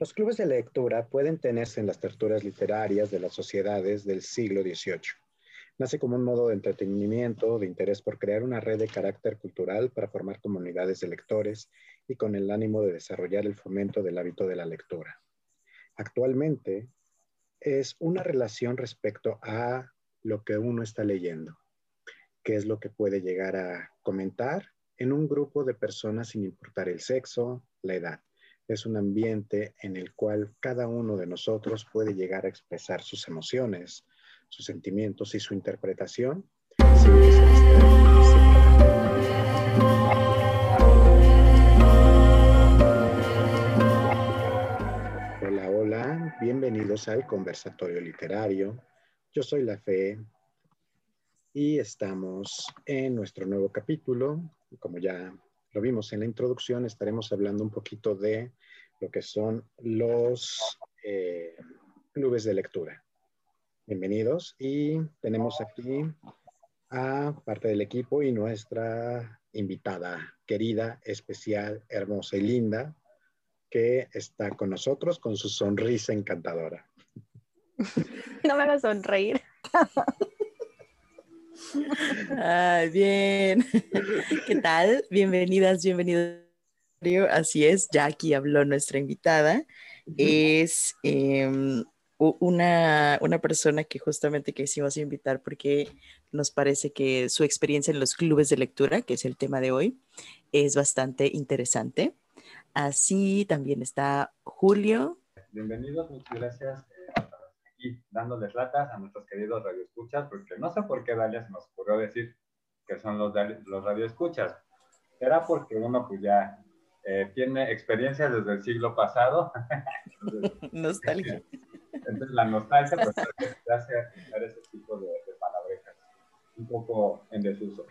Los clubes de lectura pueden tenerse en las tertulias literarias de las sociedades del siglo XVIII. Nace como un modo de entretenimiento, de interés por crear una red de carácter cultural para formar comunidades de lectores y con el ánimo de desarrollar el fomento del hábito de la lectura. Actualmente es una relación respecto a lo que uno está leyendo, qué es lo que puede llegar a comentar en un grupo de personas sin importar el sexo, la edad. Es un ambiente en el cual cada uno de nosotros puede llegar a expresar sus emociones, sus sentimientos y su interpretación Hola, hola, bienvenidos al conversatorio literario. Yo soy La Fe y estamos en nuestro nuevo capítulo. Como ya lo vimos en la introducción, estaremos hablando un poquito de lo que son los eh, clubes de lectura. Bienvenidos y tenemos aquí a parte del equipo y nuestra invitada querida, especial, hermosa y linda, que está con nosotros con su sonrisa encantadora. No me hagas sonreír. Ay, bien. ¿Qué tal? Bienvenidas, bienvenidos. Así es, ya aquí habló nuestra invitada. Es em, una, una, persona que justamente quisimos invitar porque nos parece que su experiencia en los clubes de lectura, que es el tema de hoy, es bastante interesante. Así también está Julio. Bienvenidos, muchas gracias dándoles latas a nuestros queridos radioescuchas, porque no sé por qué Dalia se nos ocurrió decir que son los, los radioescuchas. Será porque uno pues ya eh, tiene experiencias desde el siglo pasado. nostalgia. Entonces la nostalgia pues te hace ese tipo de, de palabrejas, un poco en desuso.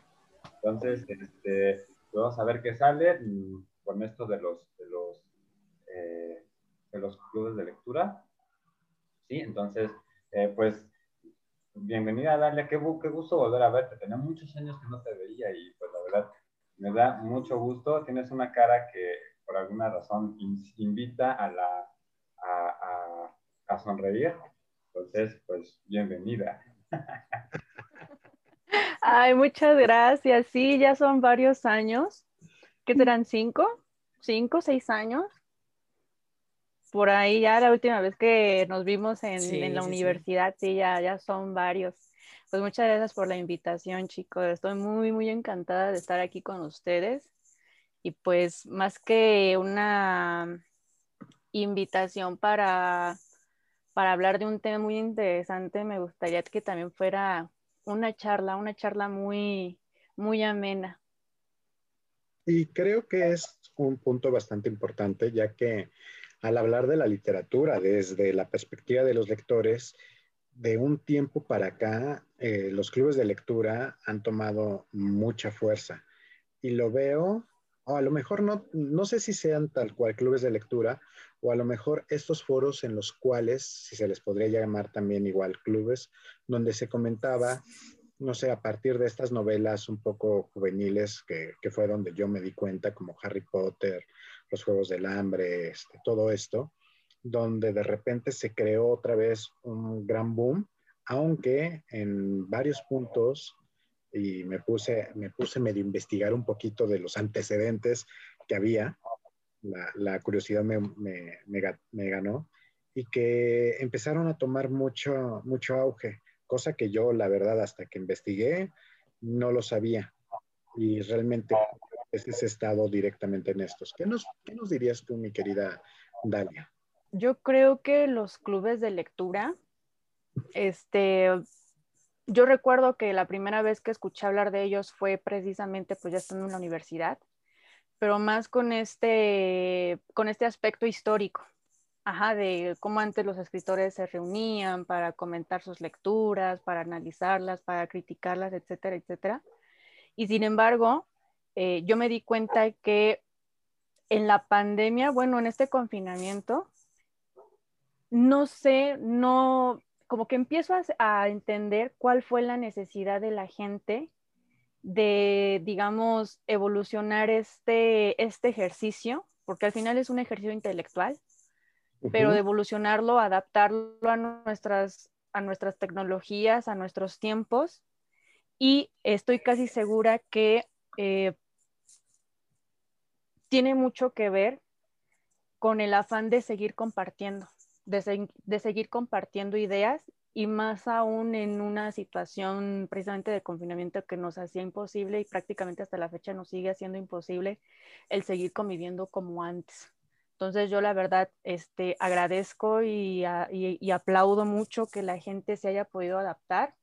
Entonces, este, vamos a ver qué sale con esto de los, de los, eh, de los clubes de lectura. ¿sí? Entonces, eh, pues, bienvenida Dalia, qué, qué gusto volver a verte. Tenía muchos años que no te veía y pues la verdad me da mucho gusto. Tienes una cara que por alguna razón invita a, la, a, a, a sonreír. Entonces, pues, bienvenida. Ay, muchas gracias. Sí, ya son varios años. ¿Qué serán? ¿Cinco? ¿Cinco, seis años? por ahí ya la última vez que nos vimos en, la universidad, sí. ya, ya son varios. Pues muchas gracias por la invitación, chicos. Estoy muy, muy encantada de estar aquí con ustedes. Y pues más que una invitación para, para hablar de un tema muy interesante, me gustaría que también fuera una charla, una charla muy, muy amena. Y creo que es un punto bastante importante, ya que al hablar de la literatura desde la perspectiva de los lectores, de un tiempo para acá, eh, los clubes de lectura han tomado mucha fuerza. Y lo veo, o a lo mejor no, no sé si sean tal cual clubes de lectura, o a lo mejor estos foros en los cuales, si se les podría llamar también igual clubes, donde se comentaba, no sé, a partir de estas novelas un poco juveniles, que, que fue donde yo me di cuenta, como Harry Potter, los Juegos del Hambre, este, todo esto, donde de repente se creó otra vez un gran boom, aunque en varios puntos, y me puse, me puse medio investigar un poquito de los antecedentes que había, la, curiosidad me, me, ganó, y que empezaron a tomar mucho, mucho auge, cosa que yo, la verdad, hasta que investigué, no lo sabía. Y realmente ese estado directamente en estos. ¿Qué nos, ¿Qué nos dirías tú, mi querida Dalia? Yo creo que los clubes de lectura, este, yo recuerdo que la primera vez que escuché hablar de ellos fue precisamente pues ya estando en la universidad, pero más con este, con este aspecto histórico, ajá, de cómo antes los escritores se reunían para comentar sus lecturas, para analizarlas, para criticarlas, etcétera, etcétera. Y sin embargo, eh, yo me di cuenta que en la pandemia, bueno, en este confinamiento, no sé, no, como que empiezo a, entender cuál fue la necesidad de la gente de, digamos, evolucionar este, este ejercicio, porque al final es un ejercicio intelectual, pero de evolucionarlo, adaptarlo a nuestras, a nuestras tecnologías, a nuestros tiempos. Y estoy casi segura que eh, tiene mucho que ver con el afán de seguir compartiendo, de, seguir compartiendo ideas y más aún en una situación precisamente de confinamiento que nos hacía imposible y prácticamente hasta la fecha nos sigue haciendo imposible el seguir conviviendo como antes. Entonces yo la verdad este, agradezco y, y, aplaudo mucho que la gente se haya podido adaptar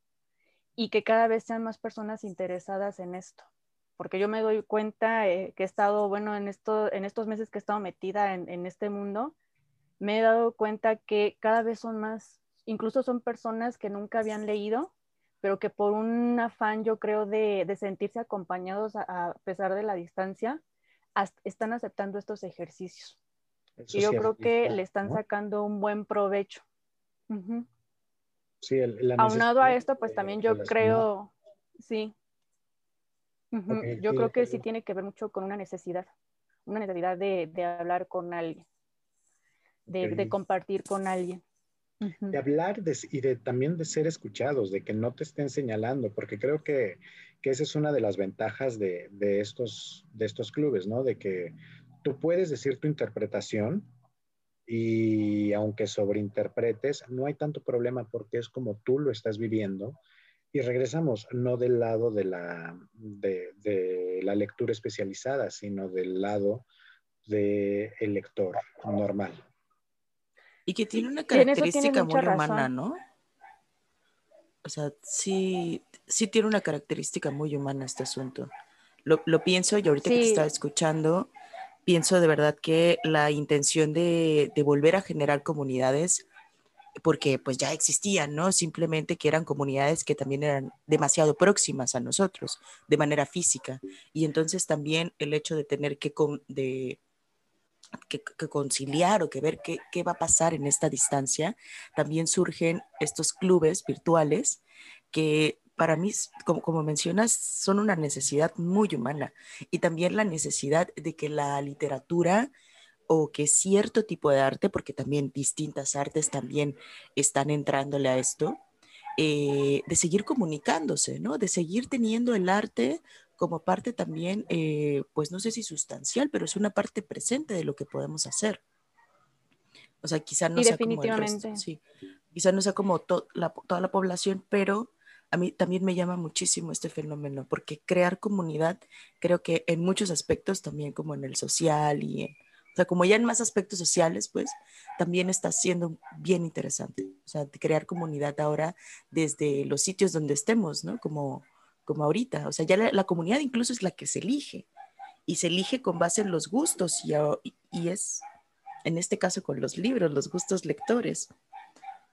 y que cada vez sean más personas interesadas en esto. Porque yo me doy cuenta eh, que he estado, bueno, en, esto, en estos meses que he estado metida en este mundo, me he dado cuenta que cada vez son más, incluso son personas que nunca habían leído, pero que por un afán, yo creo, de, de sentirse acompañados a, pesar de la distancia, están aceptando estos ejercicios. Y yo creo que le están sacando un buen provecho. Sí, Aunado a esto, pues también yo creo, sí. yo creo que sí tiene que ver mucho con una necesidad, una necesidad de, de hablar con alguien, de, de compartir con alguien. De hablar y de también de ser escuchados, de que no te estén señalando, porque creo que, que esa es una de las ventajas de, de, estos, de estos clubes, ¿no? De que tú puedes decir tu interpretación y aunque sobreinterpretes, no hay tanto problema porque es como tú lo estás viviendo. Y regresamos, no del lado de la, de, la lectura especializada, sino del lado del lector normal. Y que tiene una característica muy humana, ¿no? O sea, sí, sí tiene una característica muy humana este asunto. Lo, pienso y ahorita que te estaba escuchando, pienso de verdad que la intención de, volver a generar comunidades, porque pues ya existían, ¿no? Simplemente que eran comunidades que también eran demasiado próximas a nosotros de manera física. Y entonces también el hecho de tener que, de, que, conciliar o que ver qué, qué, va a pasar en esta distancia, también surgen estos clubes virtuales que para mí, como, como mencionas, son una necesidad muy humana y también la necesidad de que la literatura o que cierto tipo de arte, porque también distintas artes también están entrándole a esto, eh, de seguir comunicándose, ¿no? De seguir teniendo el arte como parte también, eh, pues no sé si sustancial, pero es una parte presente de lo que podemos hacer. O sea, quizá no sea como el resto, sí. Quizá no sea como toda la población, pero a mí también me llama muchísimo este fenómeno, porque crear comunidad, creo que en muchos aspectos, también como en el social y en, o sea, como ya en más aspectos sociales, pues también está siendo bien interesante. O sea, crear comunidad ahora desde los sitios donde estemos, ¿no? Como, como ahorita. O sea, ya la, comunidad incluso es la que se elige y se elige con base en los gustos y, y es, en este caso, con los libros, los gustos lectores.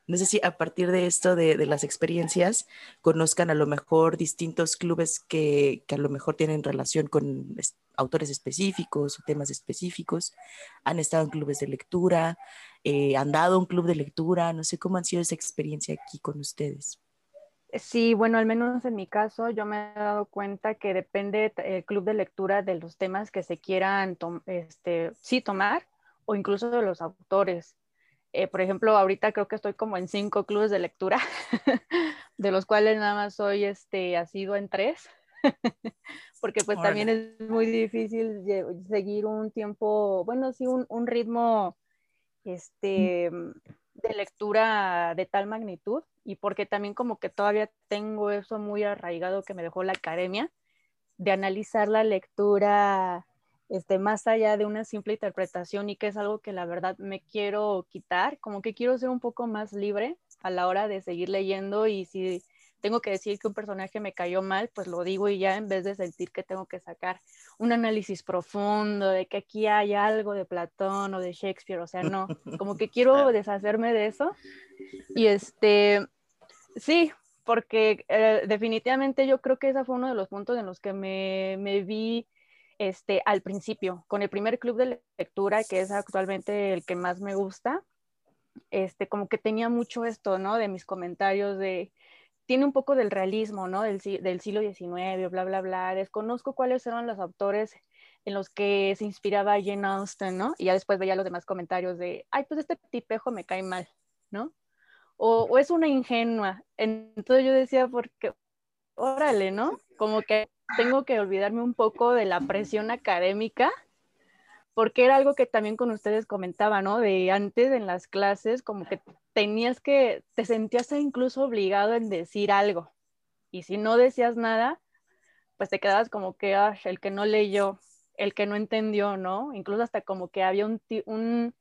No sé si a partir de esto, de, las experiencias, conozcan a lo mejor distintos clubes que, a lo mejor tienen relación con autores específicos o temas específicos. Han estado en clubes de lectura, eh, han dado un club de lectura. No sé cómo han sido esa experiencia aquí con ustedes. Sí, bueno, al menos en mi caso yo me he dado cuenta que depende el club de lectura de los temas que se quieran este, sí tomar o incluso de los autores. Eh, por ejemplo, ahorita creo que estoy como en cinco clubes de lectura, de los cuales nada más soy este, sido en tres, porque pues también es muy difícil seguir un tiempo, bueno, sí, un, un ritmo este, de lectura de tal magnitud y porque también como que todavía tengo eso muy arraigado que me dejó la academia, de analizar la lectura este, más allá de una simple interpretación y que es algo que la verdad me quiero quitar, como que quiero ser un poco más libre a la hora de seguir leyendo y si tengo que decir que un personaje me cayó mal, pues lo digo y ya en vez de sentir que tengo que sacar un análisis profundo de que aquí hay algo de Platón o de Shakespeare, o sea, no, como que quiero deshacerme de eso. Y este, sí, porque eh, definitivamente yo creo que ese fue uno de los puntos en los que me, me vi este, al principio, con el primer club de lectura, que es actualmente el que más me gusta, este, como que tenía mucho esto, ¿no? De mis comentarios de, tiene un poco del realismo, ¿no? Del, del siglo XIX, bla, bla, bla. Desconozco cuáles eran los autores en los que se inspiraba Jane Austen, ¿no? Y ya después veía los demás comentarios de, ay, pues este tipejo me cae mal, ¿no? O, o es una ingenua. Entonces yo decía, porque, órale, ¿no? Como que tengo que olvidarme un poco de la presión académica, porque era algo que también con ustedes comentaba, ¿no? De antes en las clases, como que tenías que, te sentías incluso obligado en decir algo. Y si no decías nada, pues te quedabas como que, ah, el que no leyó, el que no entendió, ¿no? Incluso hasta como que había un,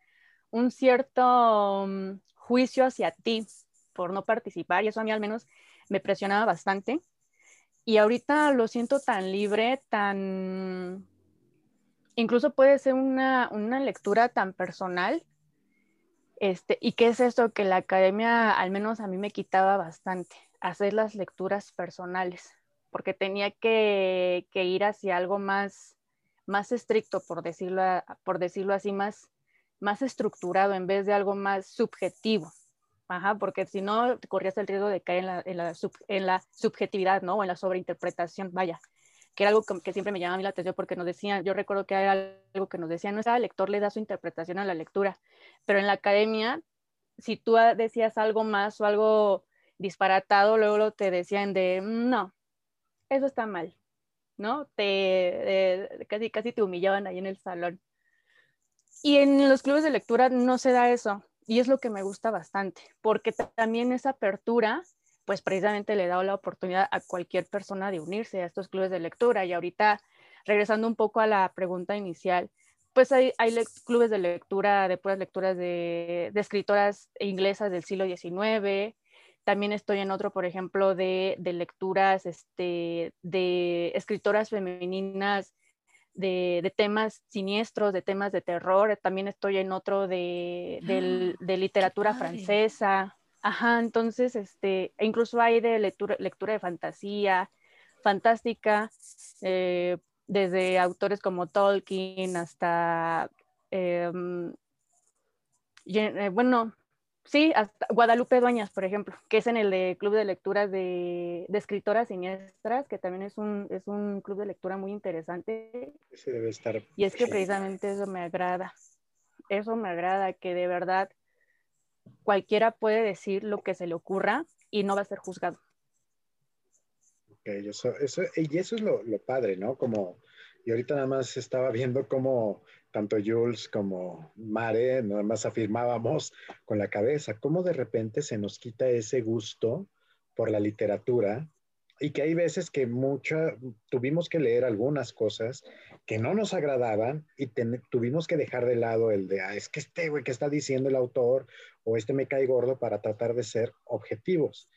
cierto mm, juicio hacia ti por no participar, y eso a mí al menos me presionaba bastante. Y ahorita lo siento tan libre, tan... Incluso puede ser una, una lectura tan personal. Este, ¿Y qué es esto que la academia, al menos a mí me quitaba bastante? Hacer las lecturas personales, porque tenía que, que ir hacia algo más, más estricto, por decirlo, por decirlo así, más, más estructurado en vez de algo más subjetivo. Ajá, porque si no, corrías el riesgo de caer en la, en la, subjetividad, ¿no? O en la sobreinterpretación, vaya, que era algo que, siempre me llamaba a mí la atención porque nos decían, yo recuerdo que era algo que nos decían, no el lector le da su interpretación a la lectura, pero en la academia, si tú decías algo más o algo disparatado, luego te decían de, mm, no, eso está mal, ¿no? Te, casi, casi te humillaban ahí en el salón. Y en los clubes de lectura no se da eso y es lo que me gusta bastante, porque también esa apertura, pues precisamente le da la oportunidad a cualquier persona de unirse a estos clubes de lectura. Y ahorita, regresando un poco a la pregunta inicial, pues hay, hay clubes de lectura, de puras lecturas de, de, escritoras inglesas del siglo XIX. También estoy en otro, por ejemplo, de, de lecturas este, de escritoras femeninas de, temas siniestros, de temas de terror. También estoy en otro de, de, literatura francesa. Ajá, entonces, este, e incluso hay de lectura, lectura de fantasía, fantástica, eh, desde autores como Tolkien hasta, em, eh, bueno, Sí, hasta Guadalupe Dueñas, por ejemplo, que es en el de Club de Lecturas de, de, Escritoras Siniestras, que también es un, es un club de lectura muy interesante. Ese debe estar. Y es que precisamente eso me agrada. Eso me agrada, que de verdad cualquiera puede decir lo que se le ocurra y no va a ser juzgado. Ok, eso, eso, y eso es lo, lo padre, ¿no? Como, y ahorita nada más estaba viendo cómo tanto Jules como Mare, nada más afirmábamos con la cabeza, cómo de repente se nos quita ese gusto por la literatura y que hay veces que mucha, tuvimos que leer algunas cosas que no nos agradaban y tuvimos que dejar de lado el de, ah, es que este güey que está diciendo el autor o este me cae gordo para tratar de ser objetivos.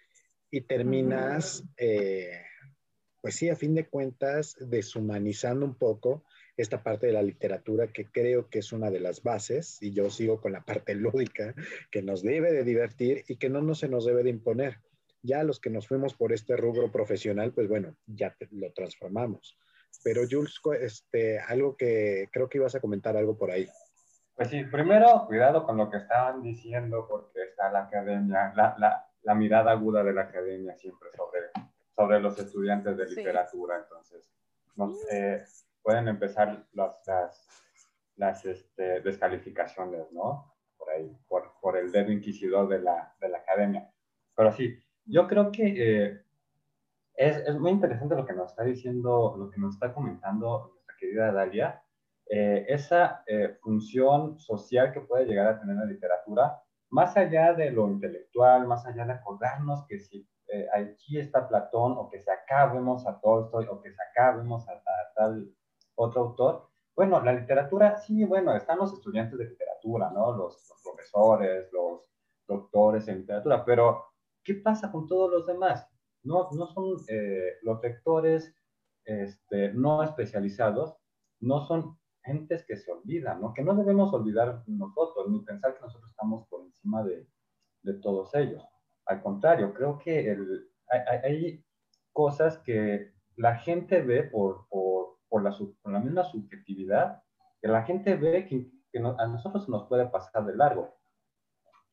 Y terminas, eh, pues sí, a fin de cuentas, deshumanizando un poco esta parte de la literatura que creo que es una de las bases, y yo sigo con la parte lúdica, que nos debe de divertir y que no, no se nos debe de imponer. Ya los que nos fuimos por este rubro profesional, pues bueno, ya lo transformamos. Pero Jules, este, algo que creo que ibas a comentar algo por ahí. Pues sí, primero, cuidado con lo que estaban diciendo, porque está la academia, la, la, la mirada aguda de la academia siempre sobre, sobre los estudiantes de literatura. Sí. Entonces, no sé, pueden empezar las, las, las este, descalificaciones, ¿no? Por ahí, por, por, el dedo inquisidor de la, de la academia. Pero sí, yo creo que eh, es, es, muy interesante lo que nos está diciendo, lo que nos está comentando nuestra querida Dalia, eh, esa eh, función social que puede llegar a tener la literatura, más allá de lo intelectual, más allá de acordarnos que si eh, aquí está Platón, o que se acabemos a Tolstoy, o que se acabemos a, a tal otro autor. Bueno, la literatura, sí, bueno, están los estudiantes de literatura, ¿no? Los, los profesores, los doctores en literatura, pero ¿qué pasa con todos los demás? No, no son eh, los lectores este, no especializados, no son gentes que se olvidan, ¿no? Que no debemos olvidar nosotros, ni pensar que nosotros estamos por encima de, de todos ellos. Al contrario, creo que el, hay, hay, cosas que la gente ve por, por por la, por la misma subjetividad, que la gente ve que, que no, a nosotros nos puede pasar de largo.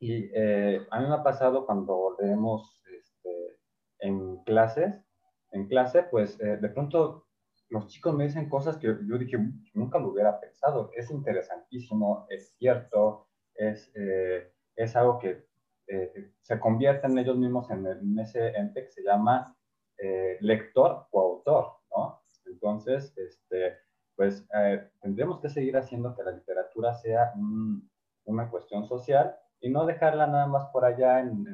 Y eh, a mí me ha pasado cuando leemos este, en clases, en clase, pues eh, de pronto los chicos me dicen cosas que yo dije, nunca lo hubiera pensado. Es interesantísimo, es cierto, es, eh, es algo que eh, se convierte en ellos mismos en, en, ese ente que se llama eh, lector o autor, ¿no? Entonces, este, pues tendremos que seguir haciendo que la literatura sea una cuestión social y no dejarla nada más por allá en,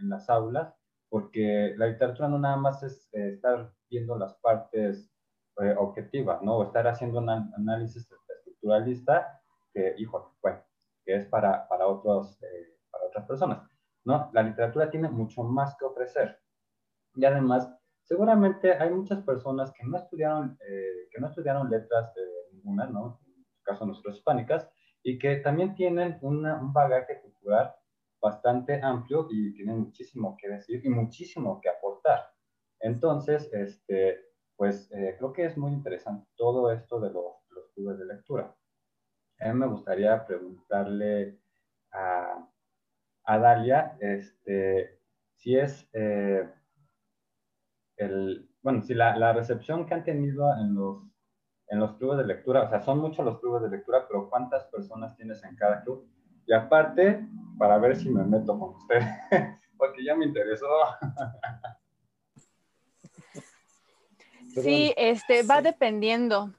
en las aulas, porque la literatura no nada más es estar viendo las partes eh, objetiva, ¿no? O estar haciendo un análisis estructuralista que, hijo, bueno, que es para, para, otros, eh, para otras personas, ¿no? La literatura tiene mucho más que ofrecer. Y además, seguramente hay muchas personas que no estudiaron, eh, que no estudiaron letras ninguna, ¿no? En el caso de nosotros hispánicas, y que también tienen un bagaje cultural bastante amplio y tienen muchísimo que decir y muchísimo que aportar. Entonces, este, pues eh, creo que es muy interesante todo esto de los, clubes de lectura. A mí me gustaría preguntarle a, Dalia este, si es eh, el, bueno, si la, recepción que han tenido en los, en los clubes de lectura, o sea, son muchos los clubes de lectura, pero ¿cuántas personas tienes en cada club? Y aparte, para ver si me meto con usted, porque ya me interesó. Sí, este, va dependiendo.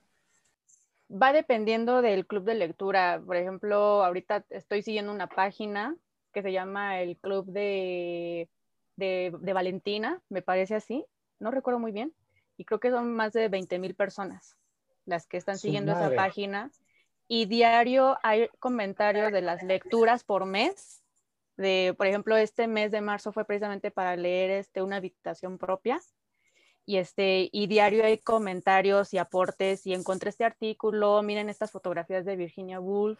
Va dependiendo del club de lectura. Por ejemplo, ahorita estoy siguiendo una página que se llama el Club de, de, Valentina, me parece así. No recuerdo muy bien. Y creo que son más de 20 mil personas las que están siguiendo esa página. Y diario hay comentarios de las lecturas por mes. De, por ejemplo, este mes de marzo fue precisamente para leer este, una habitación propia y, este, y diario hay comentarios y aportes y encontré este artículo, miren estas fotografías de Virginia Woolf,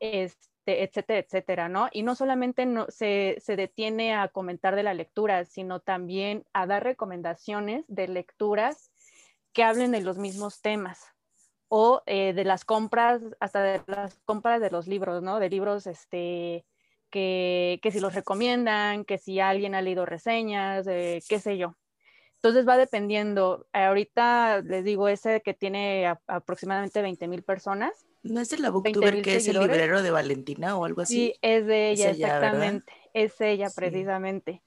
este, etcétera, etcétera, ¿no? Y no solamente no, se, se, detiene a comentar de la lectura, sino también a dar recomendaciones de lecturas que hablen de los mismos temas o eh, de las compras, hasta de las compras de los libros, ¿no? De libros, este, que, que si los recomiendan, que si alguien ha leído reseñas, eh, qué sé yo. Entonces va dependiendo. Ahorita les digo, ese que tiene aproximadamente 20 mil personas. ¿No es de la Booktuber que es el librero de Valentina o algo así? Sí, es de ella, exactamente. Es ella, precisamente.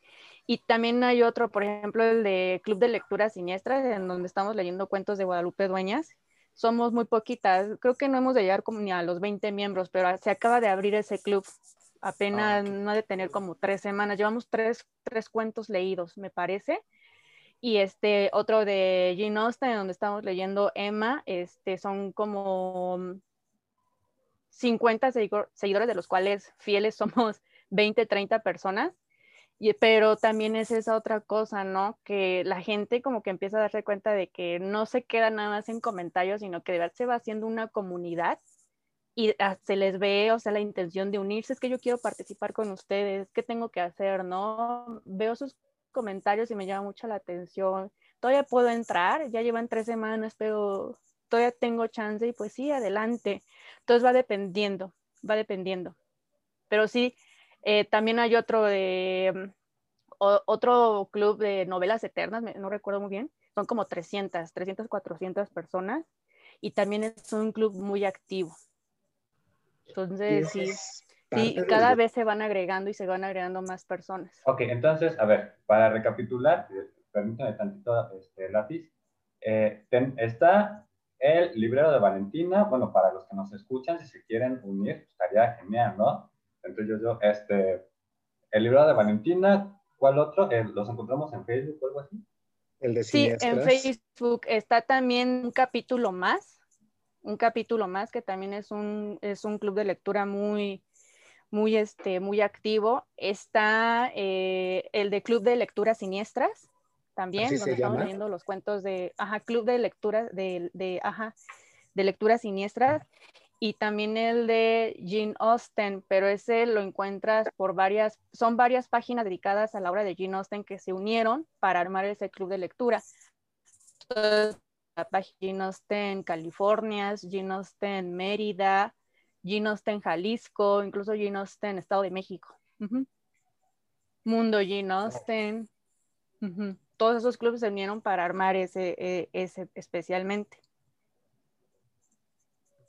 Y también hay otro, por ejemplo, el de Club de Lecturas Siniestras, en donde estamos leyendo cuentos de Guadalupe Dueñas. Somos muy poquitas, creo que no hemos de llegar como ni a los 20 miembros, pero se acaba de abrir ese club. Apenas ah, no ha de tener como tres semanas. Llevamos tres, tres cuentos leídos, me parece y este otro de Jane Austen, donde estamos leyendo Emma, este, son como 50 seguidores, de los cuales fieles somos 20, 30 personas. Y, pero también es esa otra cosa, ¿no? Que la gente como que empieza a darse cuenta de que no se queda nada más en comentarios, sino que de verdad se va haciendo una comunidad y se les ve, o sea, la intención de unirse, es que yo quiero participar con ustedes, ¿qué tengo que hacer, no? Veo sus comentarios y me llama mucho la atención. Todavía puedo entrar, ya llevan tres semanas, pero todavía tengo chance y pues sí, adelante. Entonces va dependiendo, va dependiendo. Pero sí, eh, también hay otro de otro club de novelas eternas, no recuerdo muy bien, son como 300, 300, 400 personas y también es un club muy activo. Entonces, sí, Sí, cada vez se van agregando y se van agregando más personas. Ok, entonces, a ver, para recapitular, eh, permítame tantito este, lápiz. Eh, está el librero de Valentina. Bueno, para los que nos escuchan, si se quieren unir, estaría genial, ¿no? Entonces yo, este, el librero de Valentina, ¿cuál otro? Eh, ¿Los encontramos en Facebook o algo así? El de sí, en Facebook está también un capítulo más, un capítulo más que también es un, es un club de lectura muy, muy, este, muy activo. Está eh, el de Club de Lecturas Siniestras, también, donde estamos leyendo los cuentos de, ajá, Club de Lecturas, de, de, ajá, de Lecturas Siniestras, y también el de Jean Austen, pero ese lo encuentras por varias, son varias páginas dedicadas a la obra de Jean Austen que se unieron para armar ese club de lectura. la página Jean Austen California, Jean Austen Mérida, Gino está en Jalisco, incluso Gino está en Estado de México. Mundo Gino Austen. todos esos clubes se unieron para armar ese, e, ese especialmente.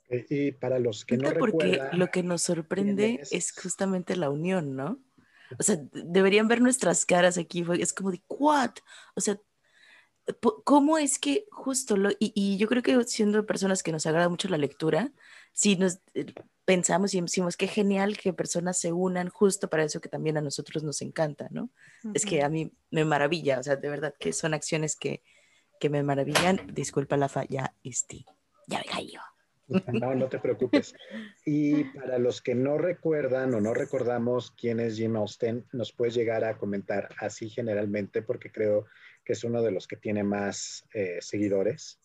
Y para los que no porque lo que nos sorprende es... justamente la unión, ¿no? O sea, deberían ver nuestras caras aquí, es como de, ¿what? O sea, ¿cómo es que justo lo, y, y, yo creo que siendo personas que nos agrada mucho la lectura, si nos eh, pensamos y decimos, qué genial que personas se unan justo para eso que también a nosotros nos encanta, ¿no? Es que a mí me maravilla, o sea, de verdad que son acciones que, que me maravillan. Disculpa la falla, este, ya me yo. No, no te preocupes. Y para los que no recuerdan o no recordamos quién es Jim Austen, nos puedes llegar a comentar así generalmente, porque creo que es uno de los que tiene más eh, seguidores.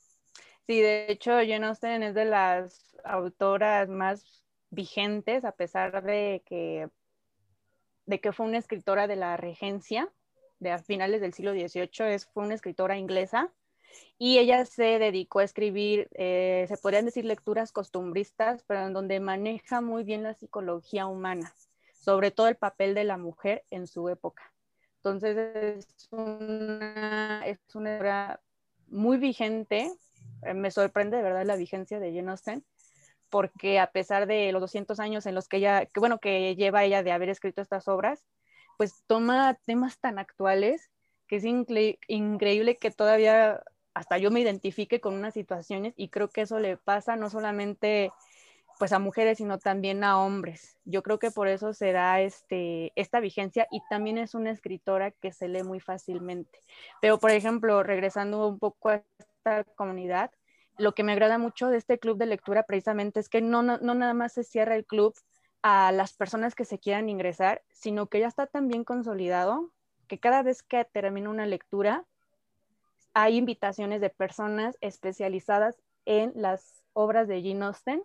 Sí, de hecho, Jane Austen es de las autoras más vigentes, a pesar de que, de que fue una escritora de la regencia de a finales del siglo XVIII, es, fue una escritora inglesa y ella se dedicó a escribir, eh, se podrían decir lecturas costumbristas, pero en donde maneja muy bien la psicología humana, sobre todo el papel de la mujer en su época. Entonces es una, es una obra muy vigente, eh, me sorprende de verdad la vigencia de Jane Austen, porque a pesar de los 200 años en los que ella, bueno, que lleva ella de haber escrito estas obras, pues toma temas tan actuales que es increíble que todavía hasta yo me identifique con unas situaciones y creo que eso le pasa no solamente pues a mujeres, sino también a hombres. Yo creo que por eso se da este, esta vigencia y también es una escritora que se lee muy fácilmente. Pero, por ejemplo, regresando un poco a esta comunidad, lo que me agrada mucho de este club de lectura precisamente es que no, no, no nada más se cierra el club a las personas que se quieran ingresar, sino que ya está tan bien consolidado que cada vez que termina una lectura, hay invitaciones de personas especializadas en las obras de Jane Austen.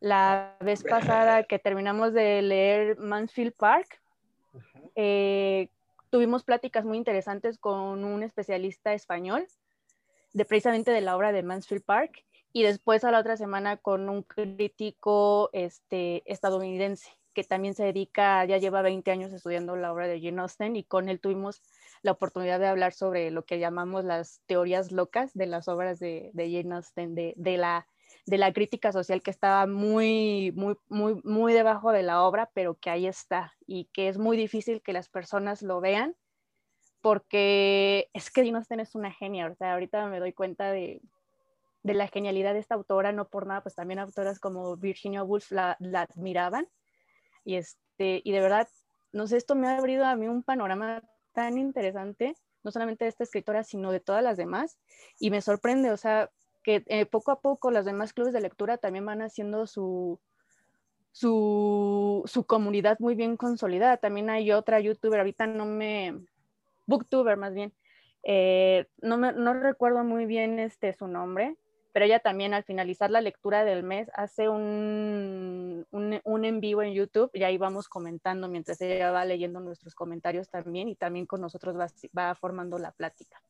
La vez pasada que terminamos de leer Mansfield Park, eh, tuvimos pláticas muy interesantes con un especialista español de precisamente de la obra de Mansfield Park y después a la otra semana con un crítico este, estadounidense que también se dedica, ya lleva 20 años estudiando la obra de Jane Austen y con él tuvimos la oportunidad de hablar sobre lo que llamamos las teorías locas de las obras de, de Jane Austen, de, de, la, de la crítica social que estaba muy, muy, muy, muy debajo de la obra, pero que ahí está y que es muy difícil que las personas lo vean porque es que Jane Austen es una genia, o sea, ahorita me doy cuenta de, de la genialidad de esta autora, no por nada, pues también autoras como Virginia Woolf la, la admiraban y, este, y de verdad, no sé, esto me ha abrido a mí un panorama tan interesante, no solamente de esta escritora, sino de todas las demás. Y me sorprende, o sea, que eh, poco a poco los demás clubes de lectura también van haciendo su, su, su, comunidad muy bien consolidada. También hay otra youtuber, ahorita no me, booktuber más bien, eh, no, me, no recuerdo muy bien este, su nombre, pero ella también al finalizar la lectura del mes hace un, un, en vivo en YouTube y ahí vamos comentando mientras ella va leyendo nuestros comentarios también y también con nosotros va, va formando la plática.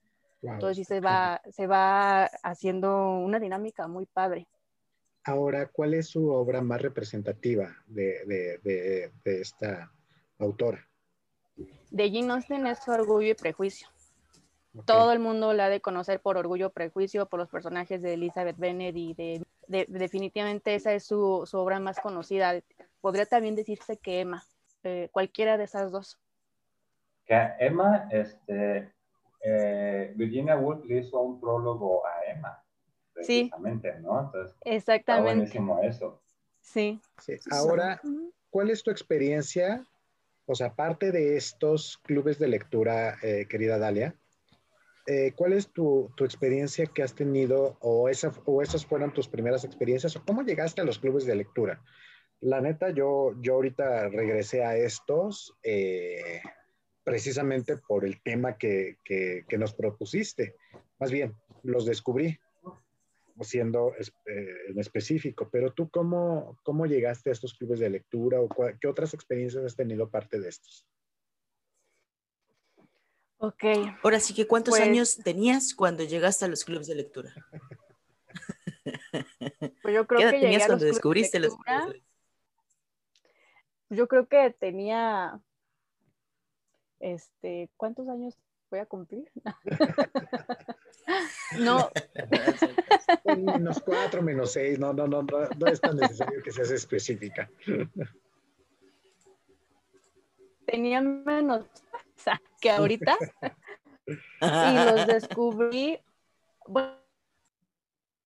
Entonces sí se va, se va haciendo una dinámica muy padre. Ahora, ¿cuál es su obra más representativa de, de, de, de esta autora? De Jane Austen es Orgullo y Prejuicio. Todo el mundo la ha de conocer por Orgullo Prejuicio, por los personajes de Elizabeth Bennet y de, definitivamente esa es su, obra más conocida. Podría también decirse que Emma, eh, cualquiera de esas dos. Que Emma, este, eh, Virginia Woolf le hizo un prólogo a Emma, precisamente, ¿no? Entonces, Exactamente. Está buenísimo eso. Sí. sí. Ahora, ¿cuál es tu experiencia? O sea, aparte de estos clubes de lectura, eh, querida Dalia, eh, ¿cuál es tu, experiencia que has tenido o, esa, o esas fueron tus primeras experiencias o cómo llegaste a los clubes de lectura? La neta, yo, yo ahorita regresé a estos eh, precisamente por el tema que, que, nos propusiste. Más bien, los descubrí siendo eh, en específico, pero tú cómo, cómo llegaste a estos clubes de lectura o qué otras experiencias has tenido parte de estos? Ok. Ahora sí que, ¿cuántos pues años tenías cuando llegaste a los clubes de lectura? Pues yo creo ¿Qué edad que tenías cuando descubriste los clubes de Yo creo que tenía, este, ¿cuántos años voy a cumplir. no. menos cuatro, menos seis, no, no, no, no, es tan necesario que seas específica. Tenía menos que ahorita. Y los descubrí, bueno,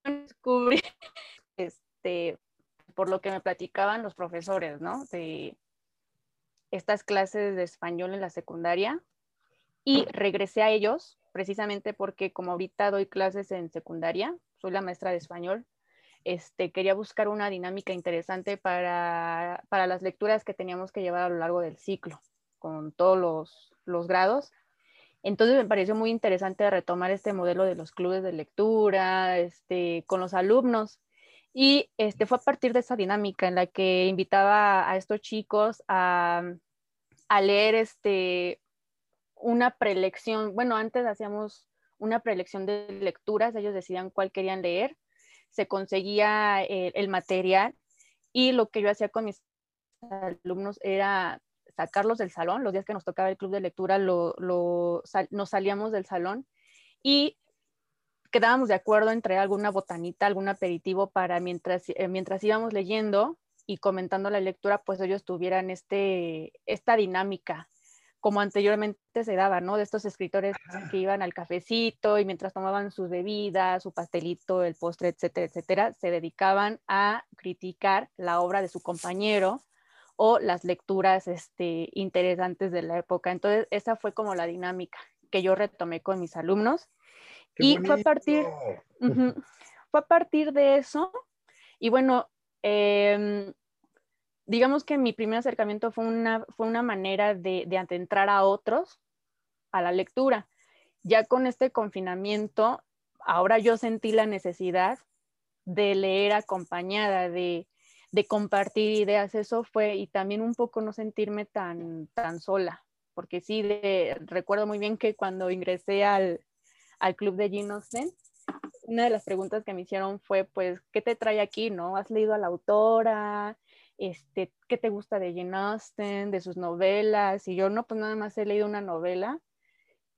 descubrí este, por lo que me platicaban los profesores, ¿no? De estas clases de español en la secundaria. Y regresé a ellos precisamente porque como ahorita doy clases en secundaria, soy la maestra de español, este, quería buscar una dinámica interesante para, para las lecturas que teníamos que llevar a lo largo del ciclo, con todos los, los grados. Entonces me pareció muy interesante retomar este modelo de los clubes de lectura, este, con los alumnos. Y este, fue a partir de esa dinámica en la que invitaba a estos chicos a, leer este, una prelección. Bueno, antes hacíamos una prelección de lecturas, ellos decían cuál querían leer, se conseguía el, el material y lo que yo hacía con mis alumnos era sacarlos del salón, los días que nos tocaba el club de lectura lo, nos salíamos del salón y quedábamos de acuerdo entre alguna botanita, algún aperitivo para mientras, eh, mientras íbamos leyendo y comentando la lectura, pues ellos tuvieran este, esta dinámica como anteriormente se daba, ¿no? De estos escritores que iban al cafecito y mientras tomaban sus bebidas, su pastelito, el postre, etcétera, etcétera, se dedicaban a criticar la obra de su compañero o las lecturas este, interesantes de la época. Entonces, esa fue como la dinámica que yo retomé con mis alumnos. y fue a, partir, fue a partir de eso. Y bueno, em, digamos que mi primer acercamiento fue una, fue una manera de, de adentrar a otros a la lectura. Ya con este confinamiento, ahora yo sentí la necesidad de leer acompañada, de, de compartir ideas, eso fue, y también un poco no sentirme tan, tan sola, porque sí, recuerdo muy bien que cuando ingresé al, al club de Jane Austen, una de las preguntas que me hicieron fue, pues, ¿qué te trae aquí, no? ¿Has leído a la autora? Este, ¿Qué te gusta de Jane Austen, de sus novelas? Y yo, no, pues nada más he leído una novela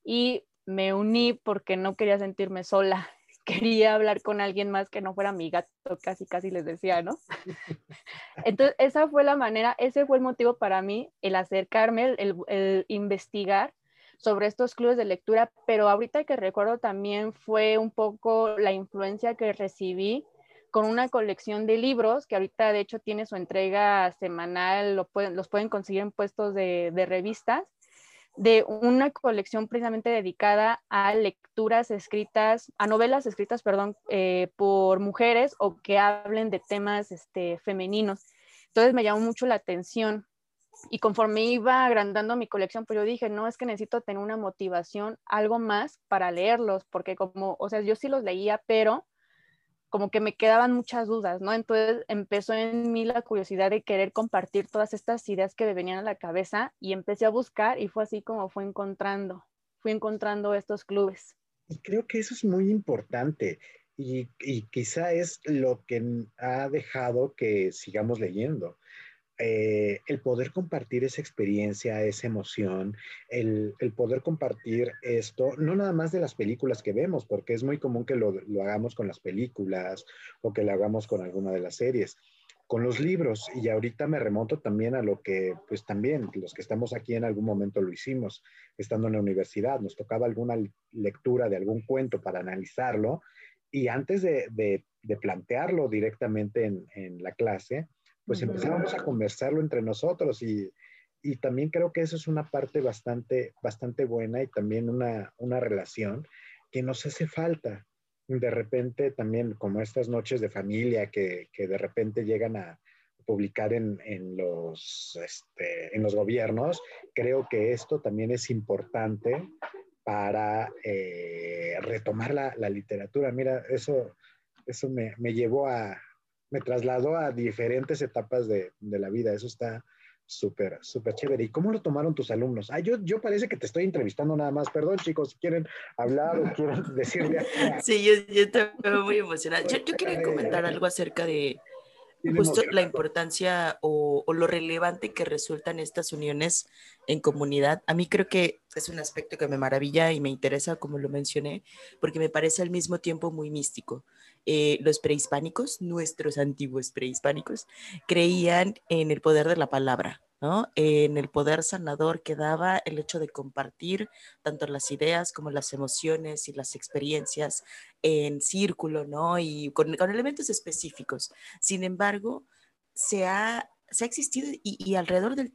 y me uní porque no quería sentirme sola quería hablar con alguien más que no fuera mi gato, casi casi les decía, ¿no? Entonces, esa fue la manera, ese fue el motivo para mí, el acercarme, el, investigar sobre estos clubes de lectura, pero ahorita que recuerdo también fue un poco la influencia que recibí con una colección de libros que ahorita de hecho tiene su entrega semanal, lo pueden, los pueden conseguir en puestos de, de revistas de una colección precisamente dedicada a lecturas escritas, a novelas escritas, perdón, eh, por mujeres o que hablen de temas este, femeninos. Entonces me llamó mucho la atención y conforme iba agrandando mi colección, pues yo dije, no, es que necesito tener una motivación, algo más para leerlos, porque como, o sea, yo sí los leía, pero como que me quedaban muchas dudas, ¿no? Entonces empezó en mí la curiosidad de querer compartir todas estas ideas que me venían a la cabeza y empecé a buscar y fue así como fue encontrando, fui encontrando estos clubes. Y creo que eso es muy importante y, y quizá es lo que ha dejado que sigamos leyendo. Eh, el poder compartir esa experiencia, esa emoción, el, poder compartir esto, no nada más de las películas que vemos, porque es muy común que lo, hagamos con las películas o que lo hagamos con alguna de las series, con los libros. Y ahorita me remonto también a lo que, pues también, los que estamos aquí en algún momento lo hicimos, estando en la universidad, nos tocaba alguna lectura de algún cuento para analizarlo. Y antes de, plantearlo directamente en la clase, pues empezábamos a conversarlo entre nosotros y, y, también creo que eso es una parte bastante, bastante buena y también una, una relación que nos hace falta. De repente también como estas noches de familia que, que de repente llegan a publicar en, en los, este, en los gobiernos, creo que esto también es importante para eh, retomar la, la, literatura. Mira, eso, eso me, me llevó a, me trasladó a diferentes etapas de, de la vida. Eso está súper, súper chévere. ¿Y cómo lo tomaron tus alumnos? Ah, yo, yo parece que te estoy entrevistando nada más. Perdón, chicos, si quieren hablar o quieren decirle. Sí, yo, yo estoy muy emocionada. Yo, yo quería comentar algo acerca de, justo la importancia o, lo relevante que resultan estas uniones en comunidad. A mí creo que es un aspecto que me maravilla y me interesa, como lo mencioné, porque me parece al mismo tiempo muy místico. Eh, los prehispánicos, nuestros antiguos prehispánicos, creían en el poder de la palabra, en el poder sanador que daba el hecho de compartir tanto las ideas como las emociones y las experiencias en círculo, ¿no? Y con, elementos específicos. Sin embargo, se ha, se ha existido y, alrededor, del,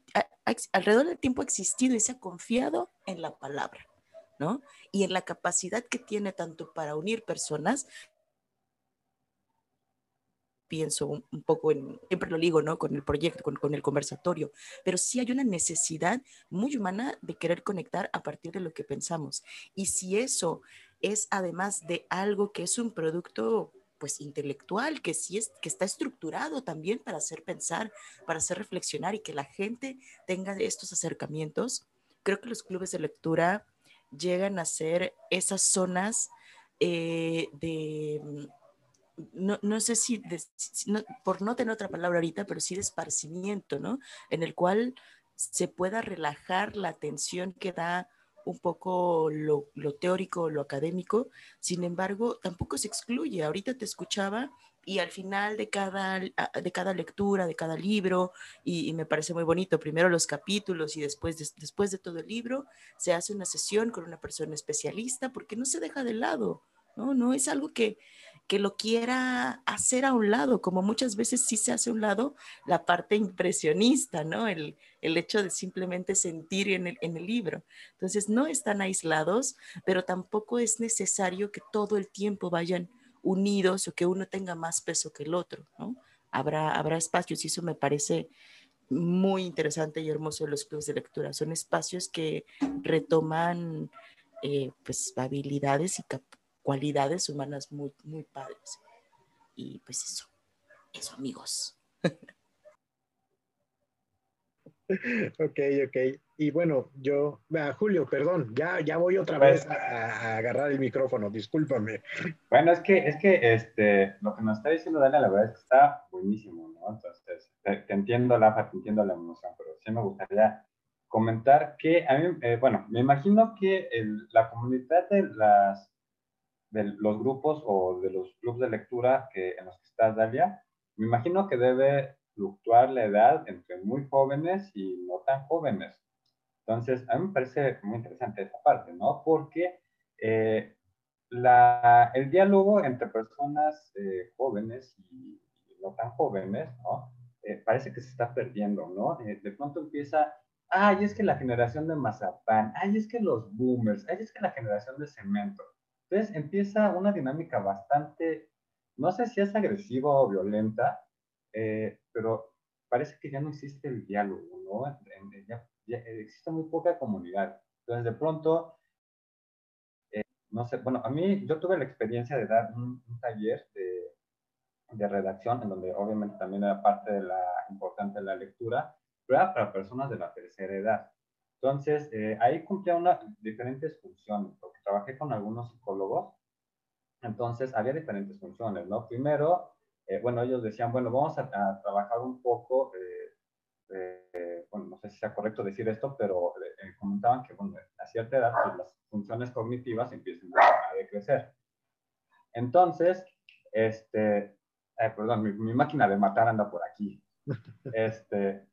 alrededor del tiempo ha existido y se ha confiado en la palabra, ¿no? Y en la capacidad que tiene tanto para unir personas pienso un, poco en, siempre lo digo, ¿no? Con el proyecto, con, el conversatorio, pero sí hay una necesidad muy humana de querer conectar a partir de lo que pensamos. Y si eso es además de algo que es un producto pues intelectual, que sí es, que está estructurado también para hacer pensar, para hacer reflexionar y que la gente tenga estos acercamientos, creo que los clubes de lectura llegan a ser esas zonas eh, de no, no sé si, por no tener otra palabra ahorita, pero sí de esparcimiento, ¿no? En el cual se pueda relajar la tensión que da un poco lo, lo teórico, lo académico, sin embargo, tampoco se excluye. Ahorita te escuchaba y al final de cada, de cada lectura, de cada libro, y, me parece muy bonito, primero los capítulos y después de, después de todo el libro, se hace una sesión con una persona especialista porque no se deja de lado, ¿no? No es algo que, que lo quiera hacer a un lado, como muchas veces sí se hace a un lado la parte impresionista, ¿no? El, hecho de simplemente sentir en el, en el libro. Entonces, no están aislados, pero tampoco es necesario que todo el tiempo vayan unidos o que uno tenga más peso que el otro, ¿no? Habrá, habrá espacios y eso me parece muy interesante y hermoso de los clubes de lectura. Son espacios que retoman eh, pues habilidades y cualidades humanas muy, muy padres. Y pues eso, eso amigos. Ok, ok. Y bueno, yo, Julio, perdón, ya, ya voy otra vez a, agarrar el micrófono, discúlpame. Bueno, es que, es que este, lo que nos está diciendo Dani, la verdad es que está buenísimo, ¿no? Entonces, te, entiendo la te entiendo la emoción, pero sí me gustaría comentar que a mí, eh, bueno, me imagino que la comunidad de las de los grupos o de los clubes de lectura que, en los que estás, Dalia, me imagino que debe fluctuar la edad entre muy jóvenes y no tan jóvenes. Entonces, a mí me parece muy interesante esa parte, ¿no? Porque eh, la, el diálogo entre personas eh, jóvenes y, no tan jóvenes, ¿no? Eh, parece que se está perdiendo, ¿no? de pronto empieza, ay, es que la generación de mazapán, ay, es que los boomers, ay, es que la generación de cemento. Entonces empieza una dinámica bastante, no sé si es agresiva o violenta, eh, pero parece que ya no existe el diálogo, ¿no? Ya, existe muy poca comunidad. Entonces de pronto, eh, no sé, bueno, a mí yo tuve la experiencia de dar un, taller de, de, redacción, en donde obviamente también era parte de la importante de la lectura, pero era para personas de la tercera edad. Entonces, eh, ahí cumplía una, diferentes funciones, porque trabajé con algunos psicólogos, entonces había diferentes funciones, ¿no? Primero, eh, bueno, ellos decían, bueno, vamos a, trabajar un poco, eh, bueno, no sé si sea correcto decir esto, pero comentaban que, bueno, a cierta edad pues, las funciones cognitivas empiezan a, decrecer. Entonces, este, perdón, mi, mi, máquina de matar anda por aquí. Este,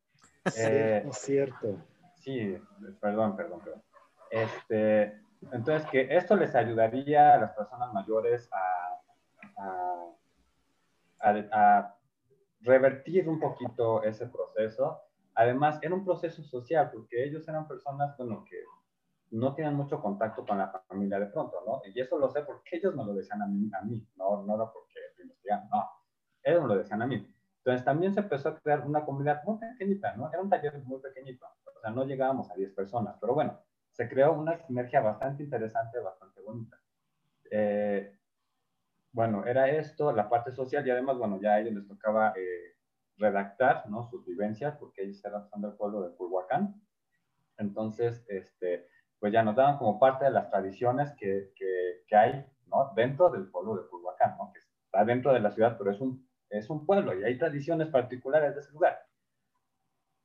sí, es cierto. Sí, perdón, perdón, perdón. Este, entonces, que esto les ayudaría a las personas mayores a, a, revertir un poquito ese proceso. Además, era un proceso social, porque ellos eran personas, bueno, que no tienen mucho contacto con la familia de pronto, ¿no? Y eso lo sé porque ellos me lo decían a mí, a mí no, no era porque lo investigan, no, ellos me lo decían a mí. Entonces también se empezó a crear una comunidad muy pequeñita, ¿no? Era un taller muy pequeñito sea, no llegábamos a 10 personas, pero bueno, se creó una sinergia bastante interesante, bastante bonita. Eh, bueno, era esto, la parte social, y además, bueno, ya a ellos les tocaba eh, redactar, ¿no? Sus vivencias, porque ellos eran del pueblo de Culhuacán. Entonces, este, pues ya nos daban como parte de las tradiciones que, que, que hay, ¿no? Dentro del pueblo de Culhuacán, ¿no? Que está dentro de la ciudad, pero es un, es un pueblo y hay tradiciones particulares de ese lugar.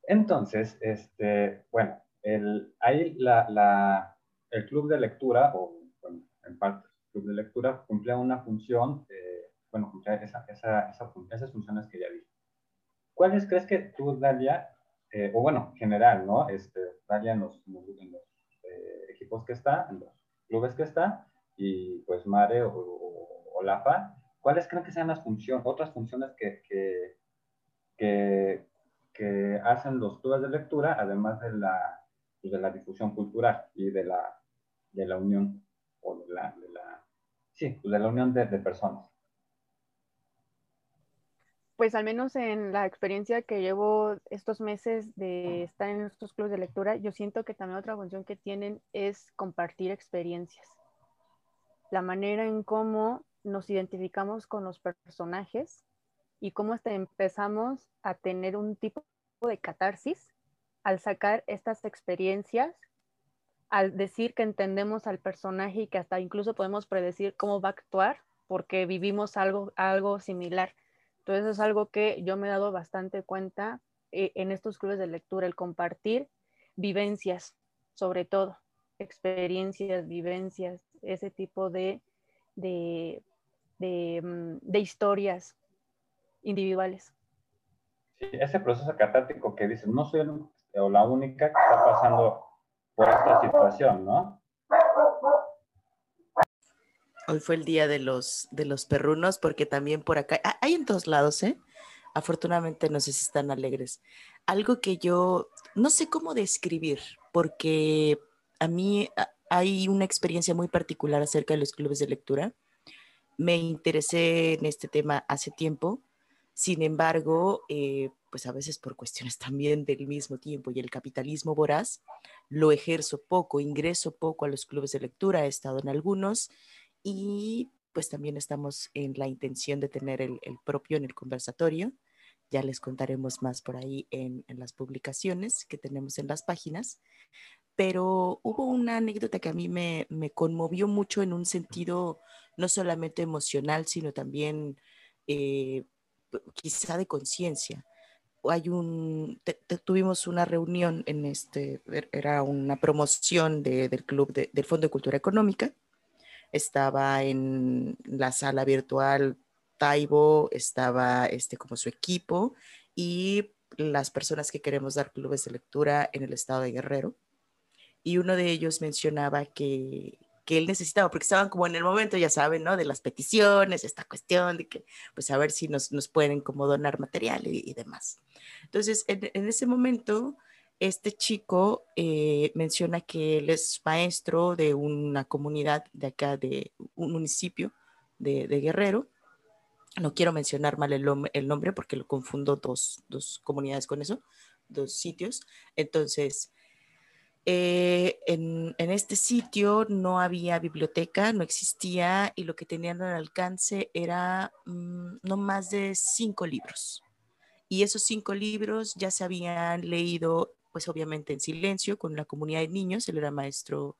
Entonces, este, bueno, el, ahí la, el club de lectura, o bueno, en parte el club de lectura, cumplía una función, eh, bueno, cumplía esa, esa, esas funciones que ya vi. ¿Cuáles crees que tú, Dalia, eh, o bueno, general, ¿no? Este, Dalia en los, eh, equipos que está, en los clubes que está, y pues Mare o, o, Lafa, ¿cuáles creen que sean las funciones, otras funciones que, que, que, que hacen los clubes de lectura, además de la, pues, de la difusión cultural y de la, de la unión, o de la, de la sí, pues, de la unión de, de personas? pues al menos en la experiencia que llevo estos meses de estar en estos clubes de lectura, yo siento que también otra función que tienen es compartir experiencias. La manera en cómo nos identificamos con los personajes y cómo hasta empezamos a tener un tipo de catarsis al sacar estas experiencias, al decir que entendemos al personaje y que hasta incluso podemos predecir cómo va a actuar porque vivimos algo, algo similar. Entonces es algo que yo me he dado bastante cuenta eh, en estos clubes de lectura, el compartir vivencias, sobre todo, experiencias, vivencias, ese tipo de, de, mm, historias individuales. Sí, ese proceso catártico que dices, no soy o la única que está pasando por esta situación, ¿no? Hoy fue el día de los, de los perrunos, porque también por acá, ah, hay en todos lados, ¿eh? Afortunadamente no sé si están alegres. Algo que yo no sé cómo describir, porque a mí hay una experiencia muy particular acerca de los clubes de lectura. Me interesé en este tema hace tiempo, sin embargo, eh, pues a veces por cuestiones también del mismo tiempo y el capitalismo voraz, lo ejerzo poco, ingreso poco a los clubes de lectura, he estado en algunos y pues también estamos en la intención de tener el, propio en el conversatorio. Ya les contaremos más por ahí en, las publicaciones que tenemos en las páginas. Pero hubo una anécdota que a mí me, conmovió mucho en un sentido no solamente emocional, sino también eh, quizá de conciencia. Hay un, tuvimos una reunión en este, er, era una promoción del Club del Fondo de Cultura Económica, estaba en la sala virtual Taibo, estaba este, como su equipo y las personas que queremos dar clubes de lectura en el estado de Guerrero. Y uno de ellos mencionaba que, que él necesitaba, porque estaban como en el momento, ya saben, ¿no? De las peticiones, esta cuestión de que, pues a ver si nos, nos pueden como donar material y, demás. Entonces, en, en, ese momento, este chico eh, menciona que él es maestro de una comunidad de acá, de un municipio de, Guerrero. No quiero mencionar mal el, nombre porque lo confundo dos, comunidades con eso, dos sitios. Entonces, eh, en, este sitio no había biblioteca, no existía y lo que tenían al alcance era mm, no más de cinco libros. Y esos cinco libros ya se habían leído pues obviamente en silencio con la comunidad de niños, él era maestro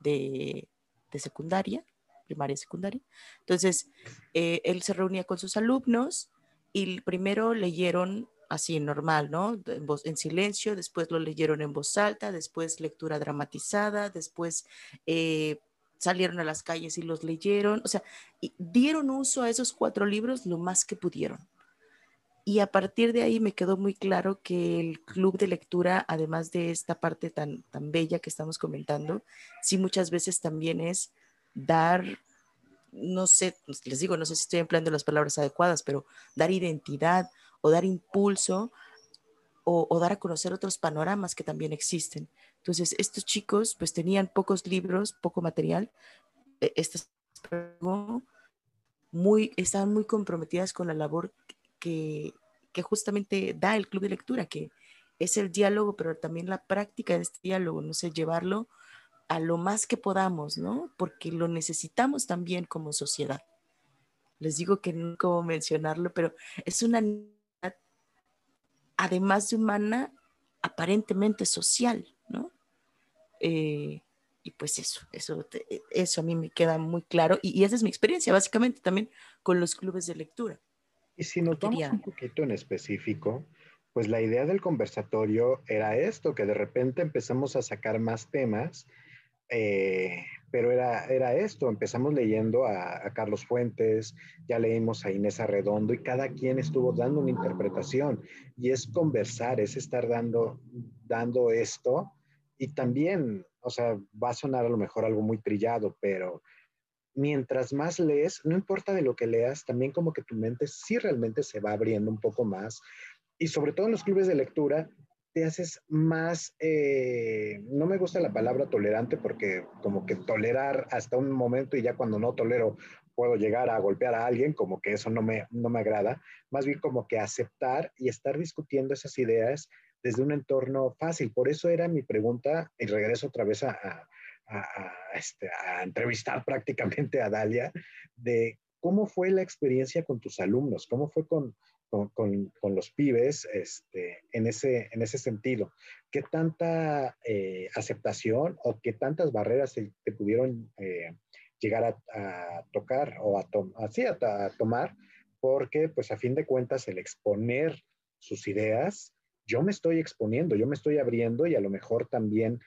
de, secundaria, primaria y secundaria. Entonces, eh, él se reunía con sus alumnos y primero leyeron así normal, ¿no? En, en, silencio, después lo leyeron en voz alta, después lectura dramatizada, después eh, salieron a las calles y los leyeron, o sea, dieron uso a esos cuatro libros lo más que pudieron. Y a partir de ahí me quedó muy claro que el club de lectura, además de esta parte tan, tan bella que estamos comentando, sí muchas veces también es dar, no sé, pues, les digo, no sé si estoy empleando las palabras adecuadas, pero dar identidad o dar impulso o, dar a conocer otros panoramas que también existen. Entonces, estos chicos pues tenían pocos libros, poco material, e, estas muy, estaban muy comprometidas con la labor que, justamente da el club de lectura, que es el diálogo, pero también la práctica de este diálogo, no sé, llevarlo a lo más que podamos, ¿no? Porque lo necesitamos también como sociedad. Les digo que no como mencionarlo, pero es una además de humana, aparentemente social, ¿no? Eh, y pues eso, eso, eso a mí me queda muy claro y, y esa es mi experiencia básicamente también con los clubes de lectura Y si nos vamos un poquito en específico, pues la idea del conversatorio era esto, que de repente empezamos a sacar más temas, eh, pero era, era esto, empezamos leyendo a, Carlos Fuentes, ya leímos a Inés Arredondo y cada quien estuvo dando una interpretación y es conversar, es estar dando, dando esto y también, o sea, va a sonar a lo mejor algo muy trillado, pero mientras más lees, no importa de lo que leas, también como que tu mente sí realmente se va abriendo un poco más y sobre todo en los clubes de lectura, te haces más, eh, no me gusta la palabra tolerante porque como que tolerar hasta un momento y ya cuando no tolero puedo llegar a golpear a alguien, como que eso no me, no me agrada, más bien como que aceptar y estar discutiendo esas ideas desde un entorno fácil. Por eso era mi pregunta y regreso otra vez a, a, este, a entrevistar prácticamente a Dalia de cómo fue la experiencia con tus alumnos, cómo fue con, con, los pibes este, en, ese, en ese sentido. ¿Qué tanta eh, aceptación o qué tantas barreras te, pudieron eh, llegar a, tocar o a, así, a, tomar? Porque, pues, a fin de cuentas, el exponer sus ideas, yo me estoy exponiendo, yo me estoy abriendo y a lo mejor también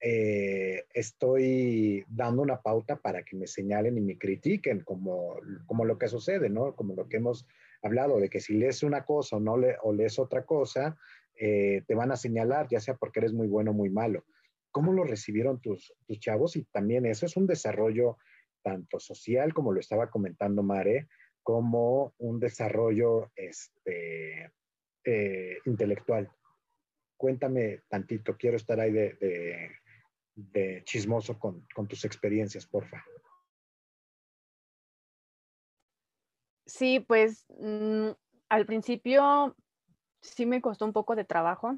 eh, estoy dando una pauta para que me señalen y me critiquen, como, como lo que sucede, ¿no? Como lo que hemos hablado de que si lees una cosa o, no le, o lees otra cosa, eh, te van a señalar, ya sea porque eres muy bueno o muy malo. ¿Cómo lo recibieron tus, tus chavos? Y también eso es un desarrollo tanto social, como lo estaba comentando Mare, como un desarrollo este, eh, intelectual. Cuéntame tantito, quiero estar ahí de, de, chismoso con, con tus experiencias, porfa. Sí, pues mm, al principio sí me costó un poco de trabajo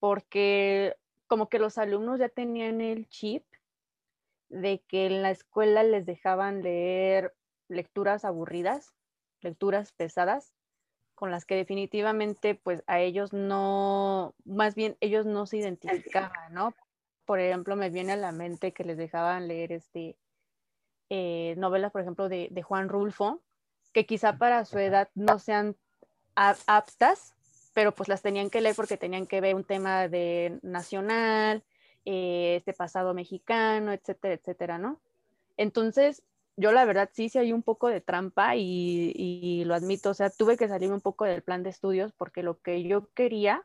porque como que los alumnos ya tenían el chip de que en la escuela les dejaban leer lecturas aburridas, lecturas pesadas, con las que definitivamente pues a ellos no, más bien ellos no se identificaban, ¿no? Por ejemplo, me viene a la mente que les dejaban leer este eh, novelas, por ejemplo, de, Juan Rulfo, que quizá para su edad no sean aptas, pero pues las tenían que leer porque tenían que ver un tema de nacional, eh, este pasado mexicano, etcétera, etcétera, ¿no? Entonces, yo la verdad sí, sí hay un poco de trampa y, y, lo admito, o sea, tuve que salir un poco del plan de estudios porque lo que yo quería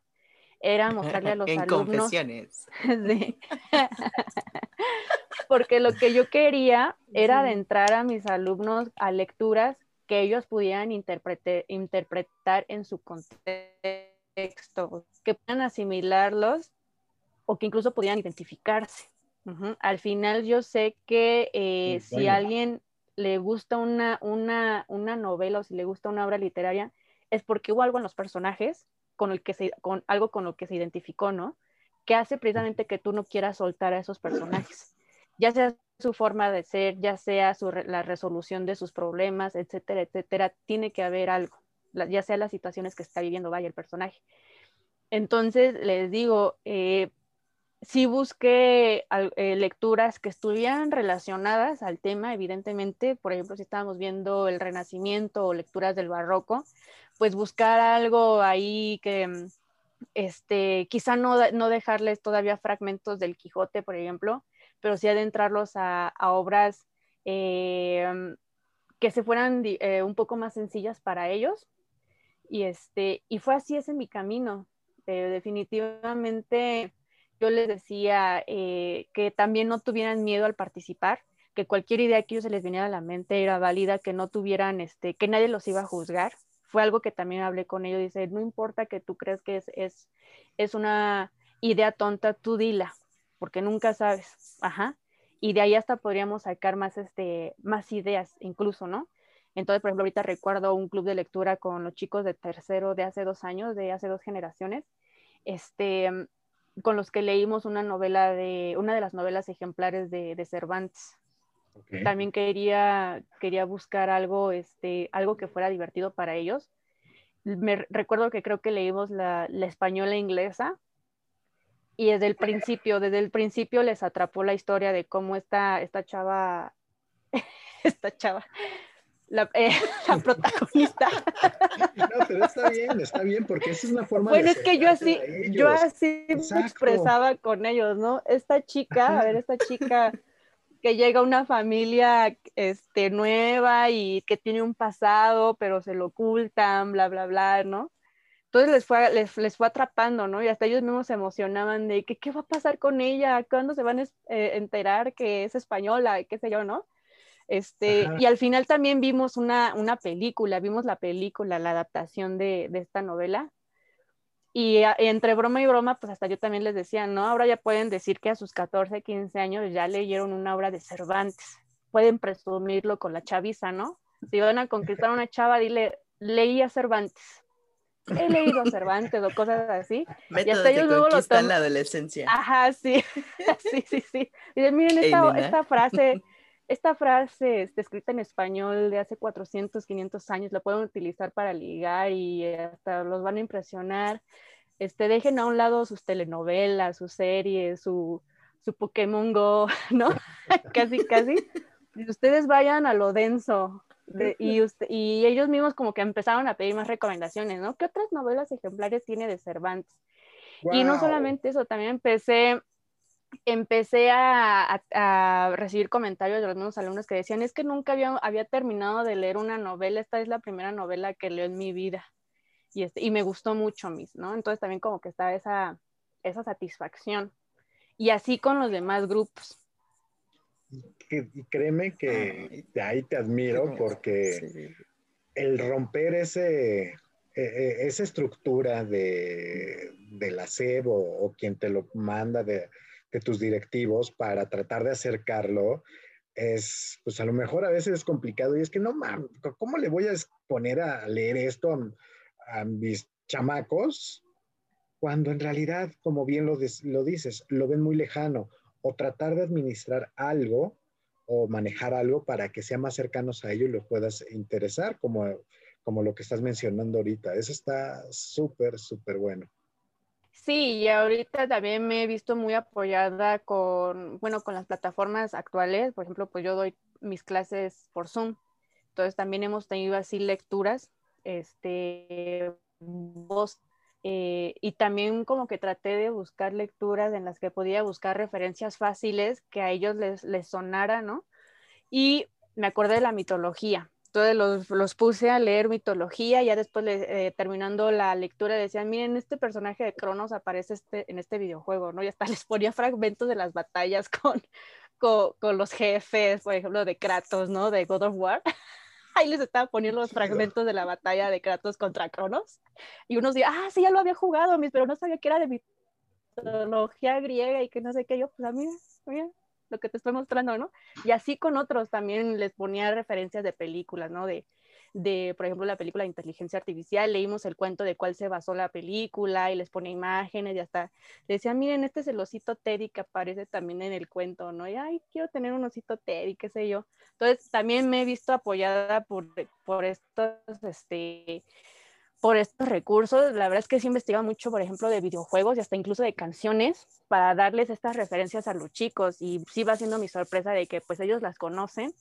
era mostrarle a los en Confesiones. porque lo que yo quería era adentrar a mis alumnos a lecturas que ellos pudieran interpretar en su contexto, que puedan asimilarlos o que incluso pudieran identificarse. Al final yo sé que eh, si a alguien le gusta una, una, una novela o si le gusta una obra literaria, es porque hubo algo en los personajes con, el que se, con algo con lo que se identificó, ¿no? Que hace precisamente que tú no quieras soltar a esos personajes ya sea su forma de ser, ya sea la resolución de sus problemas, etcétera, etcétera, tiene que haber algo, ya sea las situaciones que está viviendo vaya el personaje. Entonces, les digo, eh, sí busqué eh, lecturas que estuvieran relacionadas al tema, evidentemente, por ejemplo, si estábamos viendo el Renacimiento o lecturas del Barroco, pues buscar algo ahí que, mm, este, quizá no, no dejarles todavía fragmentos del Quijote, por ejemplo, pero sí adentrarlos a, obras eh, que se fueran eh, un poco más sencillas para ellos. Y, este, y fue así ese mi camino. Definitivamente yo les decía que también no tuvieran miedo al participar, que cualquier idea que ellos se les viniera a la mente era válida, que no tuvieran, este, que nadie los iba a juzgar. Fue algo que también hablé con ellos, dice, no importa que tú creas que es, es, es una idea tonta, tú dila, porque nunca sabes, ajá, y de ahí hasta podríamos sacar más, este, más ideas incluso, ¿no? Entonces, por ejemplo, ahorita recuerdo un club de lectura con los chicos de tercero de hace dos años, de hace dos generaciones, este, con los que leímos una novela de, una de las novelas ejemplares de, de Cervantes. También quería, quería buscar algo, este, algo que fuera divertido para ellos. Me recuerdo que creo que leímos la, la española inglesa, y desde el principio, desde el principio les atrapó la historia de cómo esta, esta chava, esta chava, la, eh, la protagonista. No, pero está bien, está bien, porque esa es una forma bueno, de. es que yo así, yo así me expresaba con ellos, ¿no? Esta chica, a ver, esta chica que llega a una familia este, nueva y que tiene un pasado, pero se lo ocultan, bla, bla, bla, ¿no? Entonces les fue, les, les fue atrapando, ¿no? Y hasta ellos mismos se emocionaban de que qué va a pasar con ella, cuándo se van a eh, enterar que es española, qué sé yo, ¿no? Este, Ajá. y al final también vimos una, una película, vimos la película, la adaptación de, de esta novela. Y a- entre broma y broma, pues hasta yo también les decía, ¿no? Ahora ya pueden decir que a sus 14, 15 años ya leyeron una obra de Cervantes. Pueden presumirlo con la chaviza, ¿no? Si van a conquistar a una chava, dile, leí a Cervantes. He leído a Cervantes o cosas así. Métodos hasta ellos luego lo toman- la adolescencia. Ajá, sí, sí, sí, sí. Dicen, miren esta, esta frase, esta frase este, escrita en español de hace 400, 500 años, la pueden utilizar para ligar y hasta los van a impresionar. Este, dejen a un lado sus telenovelas, sus series, su, su Pokémon Go, ¿no? casi, casi. Ustedes vayan a lo denso. de- y, usted- y ellos mismos como que empezaron a pedir más recomendaciones, ¿no? ¿Qué otras novelas ejemplares tiene de Cervantes? Y no solamente eso, también empecé, empecé a, a- a recibir comentarios de los mismos alumnos que decían, es que nunca había, había terminado de leer una novela, esta es la primera novela que leo en mi vida. Y, este, y me gustó mucho, mis, ¿no? Entonces también como que está esa, esa satisfacción. Y así con los demás grupos. Y créeme que Ay. de ahí te admiro porque Sí. el romper ese, eh, eh, esa estructura de, de la SEB o, o quien te lo manda de, de tus directivos para tratar de acercarlo es, pues a lo mejor a veces es complicado y es que no mames, ¿cómo le voy a poner a leer esto a, a mis chamacos cuando en realidad, como bien lo, des- lo dices, lo ven muy lejano o tratar de administrar algo o manejar algo para que sea más cercanos a ello y lo puedas interesar, como, como lo que estás mencionando ahorita. Eso está súper, súper bueno. Sí, y ahorita también me he visto muy apoyada con, bueno, con las plataformas actuales. Por ejemplo, pues yo doy mis clases por Zoom. Entonces también hemos tenido así lecturas, este, voz, eh, y también como que traté de buscar lecturas en las que podía buscar referencias fáciles que a ellos les, les sonara, ¿no? Y me acordé de la mitología. Entonces los, los puse a leer mitología, ya después le- eh, terminando la lectura decían, miren, este personaje de Cronos aparece este, en este videojuego, ¿no? Y hasta les ponía fragmentos de las batallas con, con, con los jefes, por ejemplo, de Kratos, ¿no? De God of War. Ahí les estaba poniendo los fragmentos de la batalla de Kratos contra Cronos. Y unos decían, ah, sí, ya lo había jugado, mis, pero no sabía que era de mitología griega y que no sé qué. Yo, pues a mí, mira, lo que te estoy mostrando, ¿no? Y así con otros también les ponía referencias de películas, ¿no? De, de, por ejemplo, la película de inteligencia artificial, leímos el cuento de cuál se basó la película y les ponía imágenes y hasta le decían, miren, este es el osito Teddy que aparece también en el cuento, ¿no? Y, ay, quiero tener un osito Teddy, qué sé yo. Entonces, también me he visto apoyada por, por estos, este, por estos recursos. La verdad es que sí he investigado mucho, por ejemplo, de videojuegos y hasta incluso de canciones para darles estas referencias a los chicos y sí va siendo mi sorpresa de que pues ellos las conocen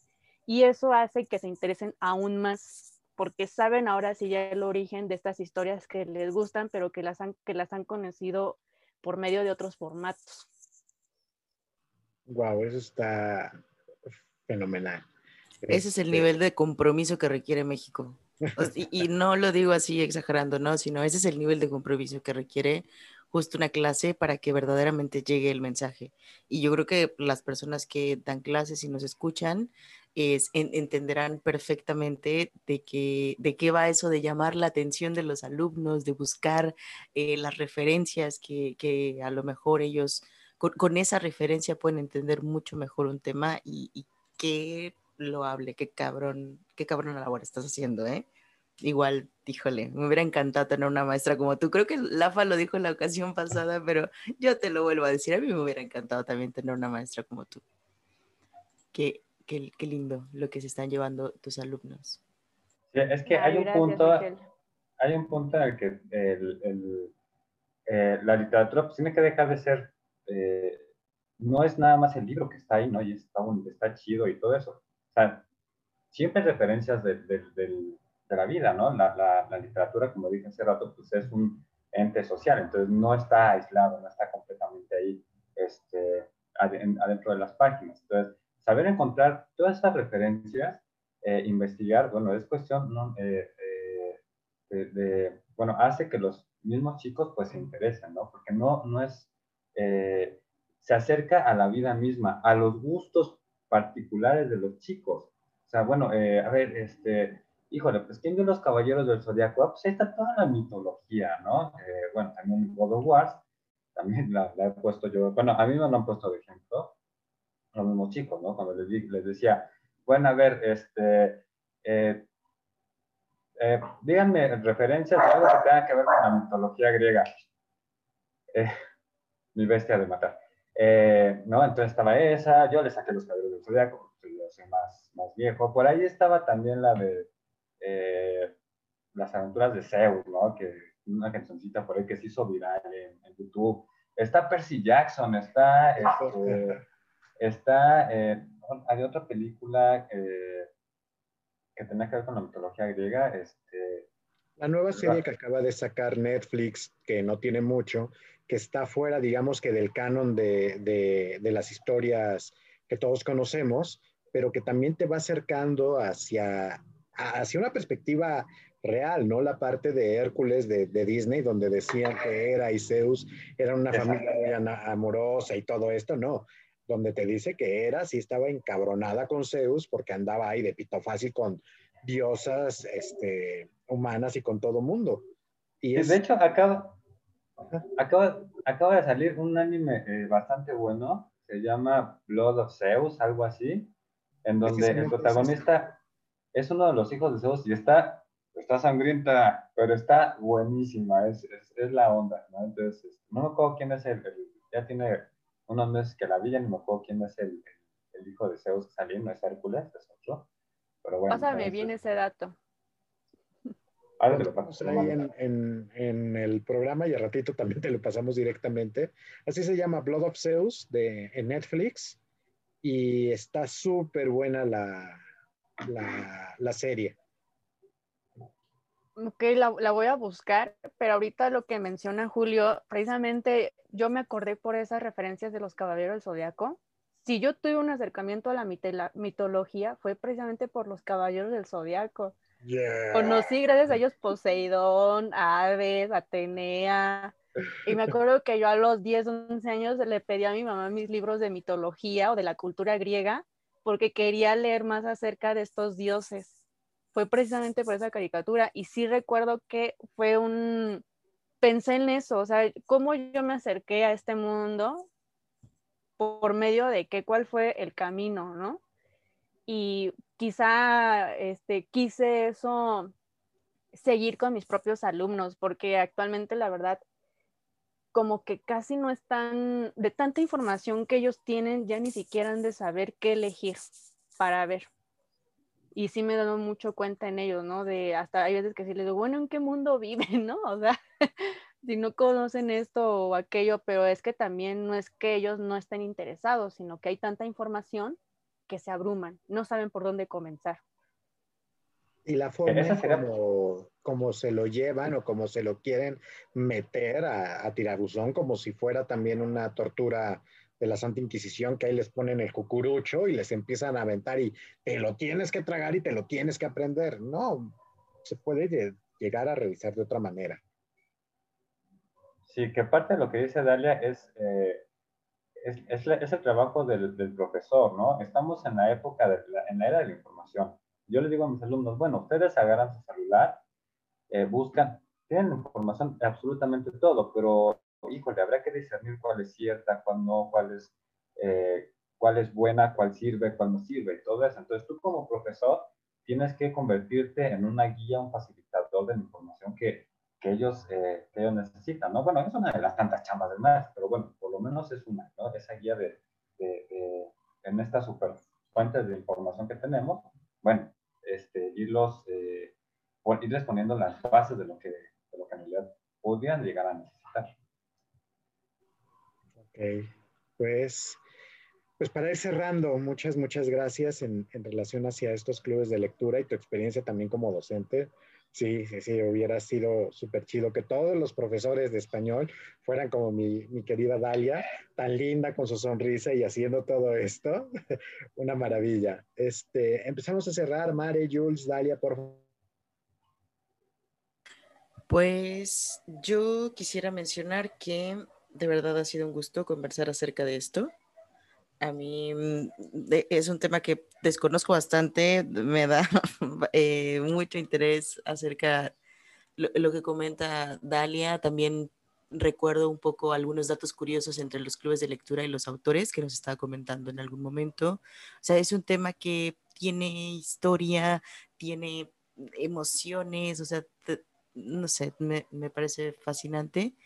y eso hace que se interesen aún más porque saben ahora sí ya el origen de estas historias que les gustan, pero que las han, que las han conocido por medio de otros formatos. Wow, eso está fenomenal. Ese es el Este, nivel de compromiso que requiere México. Y, y no lo digo así exagerando, no, sino ese es el nivel de compromiso que requiere justo una clase para que verdaderamente llegue el mensaje. Y yo creo que las personas que dan clases y nos escuchan es, en- entenderán perfectamente de, que, de qué va eso de llamar la atención de los alumnos, de buscar eh, las referencias que, que a lo mejor ellos con, con esa referencia pueden entender mucho mejor un tema y, y qué loable, qué cabrón, qué cabrón labor estás haciendo, ¿eh? Igual, híjole, me hubiera encantado tener una maestra como tú. Creo que Lafa lo dijo en la ocasión pasada, pero yo te lo vuelvo a decir. A mí me hubiera encantado también tener una maestra como tú. Qué, qué, qué lindo lo que se están llevando tus alumnos. Sí, es que Ay, hay un gracias, punto, hay un punto en el que el- el, eh, la literatura pues, tiene que dejar de ser, eh, no es nada más el libro que está ahí, ¿no? Y está, un- está chido y todo eso. Sea, siempre referencias de, de, la vida, ¿no? La, la, literatura, como dije hace rato, pues es un ente social, entonces no está aislado, no está completamente ahí este, adentro de las páginas. Entonces, saber encontrar todas estas referencias, eh, investigar, bueno, es cuestión ¿no? Eh, eh, de, bueno, hace que los mismos chicos pues se interesen, ¿no? Porque no, no es, se acerca a la vida misma, a los gustos particulares de los chicos. O sea, bueno, a ver, este, híjole, pues ¿quién vio los caballeros del zodiaco? Ah, pues ahí está toda la mitología, ¿no? bueno, también God of War, también la, he puesto yo, bueno, a mí me lo han puesto de ejemplo, los mismos chicos, ¿no? Cuando les, les decía, bueno, a ver, este, eh, eh, díganme referencias de algo que tenga que ver con la mitología griega. Eh, mi bestia de matar. ¿No? Entonces estaba esa, yo le saqué los cabellos del zodiaco, yo soy más, más viejo. Por ahí estaba también la de las aventuras de Zeus, ¿no? Que una cancioncita por ahí que se hizo viral en, YouTube. Está Percy Jackson, está, este, está, eh, hay otra película que tenía que ver con la mitología griega, este... La nueva serie que acaba de sacar Netflix, que no tiene mucho, que está fuera, digamos que del canon de, de, de las historias que todos conocemos, pero que también te va acercando hacia, hacia una perspectiva real, no la parte de Hércules de, Disney, donde decían que era y Zeus era una familia muy amorosa y todo esto, no, donde te dice que era, sí estaba encabronada con Zeus porque andaba ahí de pito fácil con diosas este, humanas y con todo mundo. Y De hecho, acaba, acaba, acaba de salir un anime eh, bastante bueno, se llama Blood of Zeus, algo así, en donde el protagonista es uno de los hijos de Zeus y está está sangrienta, pero está buenísima, es, es, la onda, ¿no? Entonces, este, no me acuerdo quién es el, ya tiene unos meses que la vi, ya no me acuerdo quién es el, el, hijo de Zeus que salió, no es Hércules, es otro, pero bueno. Pásame bien ese dato. Ahora te lo paso. Ahí en, en, en, el programa y al ratito también te lo pasamos directamente. Así se llama Blood of Zeus de, en Netflix y está súper buena la, la, la serie. Ok, la, la, voy a buscar, pero ahorita lo que menciona Julio, precisamente yo me acordé por esas referencias de los Caballeros del Zodiaco. Si yo tuve un acercamiento a la, mitología, fue precisamente por los Caballeros del Zodiaco. Conocí gracias a ellos Poseidón, Aves, Atenea. Y me acuerdo que yo a los 10, 11 años le pedí a mi mamá mis libros de mitología o de la cultura griega porque quería leer más acerca de estos dioses fue precisamente por esa caricatura y sí recuerdo que fue un, pensé en eso, o sea, cómo yo me acerqué a este mundo por medio de qué, cuál fue el camino, ¿no? Y quizá este, quise eso seguir con mis propios alumnos, porque actualmente la verdad, como que casi no están, de tanta información que ellos tienen, ya ni siquiera han de saber qué elegir para ver y sí me he dado mucho cuenta en ellos, ¿no? De hasta hay veces que sí les digo, bueno, ¿en qué mundo viven, no? O sea, si no conocen esto o aquello, pero es que también no es que ellos no estén interesados, sino que hay tanta información que se abruman, no saben por dónde comenzar. Y la forma como, como, se lo llevan o como se lo quieren meter a, a tirabuzón, como si fuera también una tortura de la Santa Inquisición, que ahí les ponen el cucurucho y les empiezan a aventar y te lo tienes que tragar y te lo tienes que aprender. No, se puede llegar a revisar de otra manera. Sí, que parte de lo que dice Dalia es, eh, es, el trabajo del, profesor, ¿no? Estamos en la época, de la, en la era de la información. Yo les digo a mis alumnos, bueno, ustedes agarran su celular, eh, buscan, tienen información absolutamente todo, pero híjole, habrá que discernir cuál es cierta, cuál no, cuál es, eh, cuál es buena, cuál sirve, cuál no sirve y todo eso. Entonces tú como profesor tienes que convertirte en una guía, un facilitador de la información que, que ellos, eh, que ellos necesitan, ¿no? Bueno, es una de las tantas chambas del maestro, pero bueno, por lo menos es una, ¿no? Esa guía de, en estas super fuentes de información que tenemos, bueno, este, irlos, eh, irles poniendo las bases de lo que, de lo que en realidad podrían llegar a necesitar pues pues para ir cerrando, muchas, muchas gracias en, en, relación hacia estos clubes de lectura y tu experiencia también como docente. Sí, sí, sí, hubiera sido súper chido que todos los profesores de español fueran como mi, mi, querida Dalia, tan linda con su sonrisa y haciendo todo esto. Una maravilla. Este, empezamos a cerrar. Mare, Jules, Dalia, por favor. Pues yo quisiera mencionar que de verdad ha sido un gusto conversar acerca de esto. A mí mm, es un tema que desconozco bastante, me da eh, mucho interés acerca de lo, que comenta Dalia. También recuerdo un poco algunos datos curiosos entre los clubes de lectura y los autores que nos estaba comentando en algún momento. O sea, es un tema que tiene historia, tiene emociones, o sea, no sé, me, me parece fascinante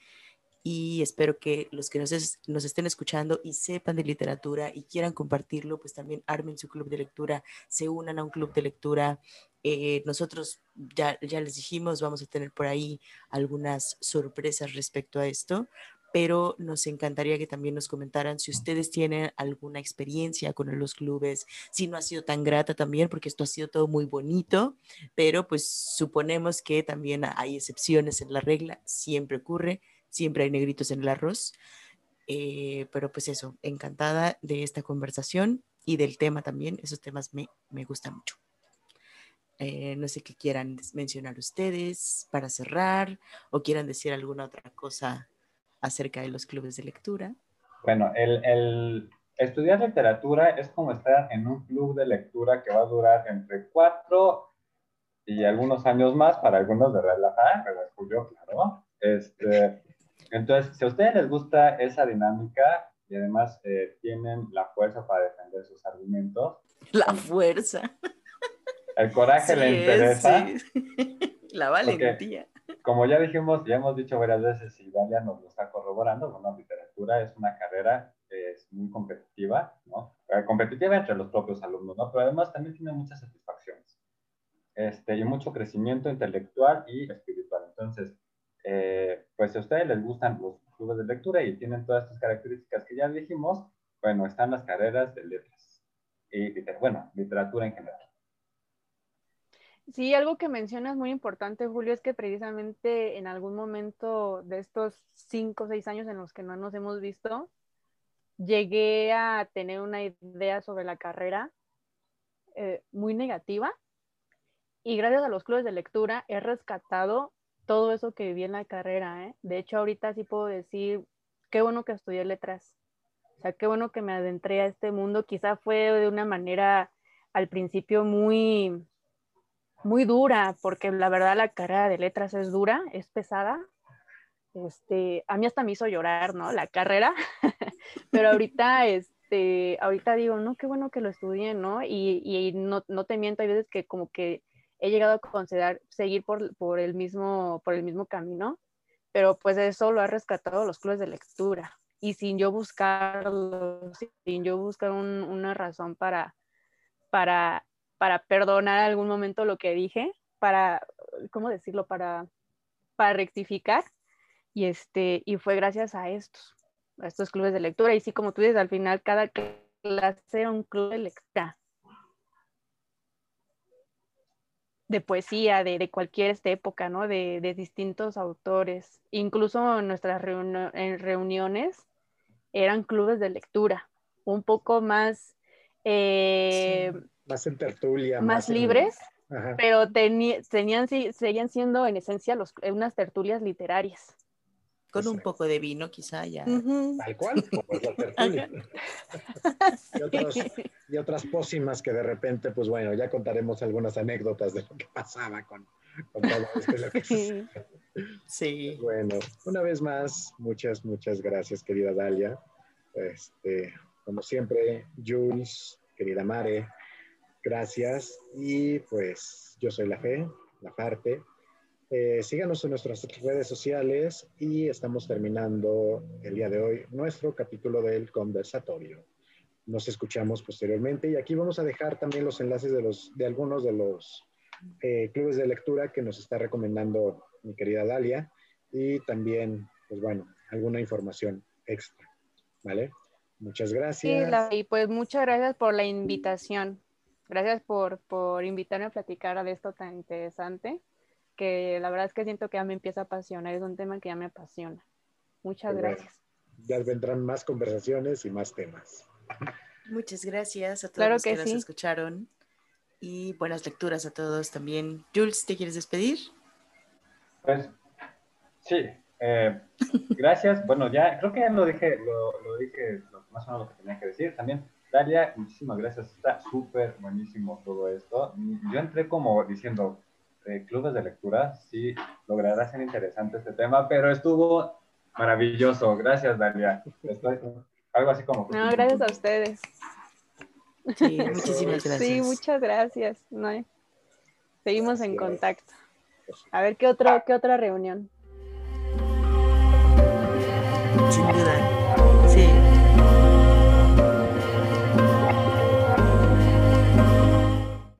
y espero que los que nos, nos, estén escuchando y sepan de literatura y quieran compartirlo, pues también armen su club de lectura, se unan a un club de lectura. Eh, nosotros ya, ya les dijimos, vamos a tener por ahí algunas sorpresas respecto a esto, pero nos encantaría que también nos comentaran si ustedes tienen alguna experiencia con los clubes, si no ha sido tan grata también, porque esto ha sido todo muy bonito, pero pues suponemos que también hay excepciones en la regla, siempre ocurre siempre hay negritos en el arroz. Eh, pero pues eso, encantada de esta conversación y del tema también, esos temas me, me gustan mucho. Eh, no sé qué quieran mencionar ustedes para cerrar o quieran decir alguna otra cosa acerca de los clubes de lectura. Bueno, el, el estudiar literatura es como estar en un club de lectura que va a durar entre cuatro y algunos años más, para algunos de relajar, Julio, claro. Este, entonces, si a ustedes les gusta esa dinámica y además eh, tienen la fuerza para defender sus argumentos. La fuerza. El coraje le interesa. La valentía. como ya dijimos, ya hemos dicho varias veces y Dalia nos lo está corroborando, bueno, literatura es una carrera que es muy competitiva, ¿no? Eh, competitiva entre los propios alumnos, ¿no? Pero además también tiene muchas satisfacciones. Este, y mucho crecimiento intelectual y espiritual. Entonces, eh, pues si a ustedes les gustan los clubes de lectura y tienen todas estas características que ya dijimos, bueno, están las carreras de letras y, bueno, literatura en general. Sí, algo que mencionas muy importante, Julio, es que precisamente en algún momento de estos cinco o seis años en los que no nos hemos visto, llegué a tener una idea sobre la carrera eh, muy negativa y gracias a los clubes de lectura he rescatado todo eso que viví en la carrera, ¿eh? De hecho, ahorita sí puedo decir, qué bueno que estudié letras. O sea, qué bueno que me adentré a este mundo. Quizá fue de una manera al principio muy, muy dura, porque la verdad la carrera de letras es dura, es pesada. Este, a mí hasta me hizo llorar, ¿no? La carrera. Pero ahorita, este, ahorita digo, no, qué bueno que lo estudié, ¿no? Y, y no, no te miento, hay veces que como que he llegado a considerar seguir por, por, el mismo, por el mismo camino, pero pues eso lo ha rescatado los clubes de lectura. Y sin yo buscarlo, sin yo buscar una razón para, para, para perdonar algún momento lo que dije, para, ¿cómo decirlo? Para, para rectificar. Y, este, y fue gracias a estos, a estos clubes de lectura. Y sí, como tú dices, al final cada clase era un club de lectura. De poesía, de, de cualquier esta época, ¿no? De, de, distintos autores. Incluso en nuestras reuniones eran clubes de lectura, un poco más... Eh, más en tertulia. Más, libres, pero tenían, seguían siendo en esencia los, unas tertulias literarias. Con un poco de vino, quizá ya. Tal cual, como la tertulia. y, otras pócimas que de repente, pues bueno, ya contaremos algunas anécdotas de lo que pasaba con, todo esto. sí. Bueno, una vez más, muchas, muchas gracias, querida Dalia. Este, como siempre, Jules, querida Mare, gracias. Y pues yo soy la fe, la parte. Eh, síganos en nuestras redes sociales y estamos terminando el día de hoy nuestro capítulo del conversatorio. Nos escuchamos posteriormente y aquí vamos a dejar también los enlaces de, los, de algunos de los eh, clubes de lectura que nos está recomendando mi querida Dalia y también, pues bueno, alguna información extra. ¿Vale? Muchas gracias. y pues muchas gracias por la invitación. Gracias por, por invitarme a platicar de esto tan interesante, que la verdad es que siento que ya me empieza a apasionar, es un tema que ya me apasiona. Muchas gracias. Ya vendrán más conversaciones y más temas. Muchas gracias a todos los que, nos escucharon y buenas lecturas a todos también. Jules, ¿te quieres despedir? Pues sí, eh, gracias. Bueno, ya creo que ya lo dije, lo, lo dije más o menos lo que tenía que decir. También, Dalia, muchísimas gracias. Está súper buenísimo todo esto. Yo entré como diciendo, eh, clubes de lectura, sí, logrará ser interesante este tema, pero estuvo maravilloso. Gracias, Dalia. algo así como... No, gracias a ustedes. Sí, muchísimas gracias. Sí, muchas gracias. seguimos en contacto. A ver qué, otro, qué otra reunión. Sin duda.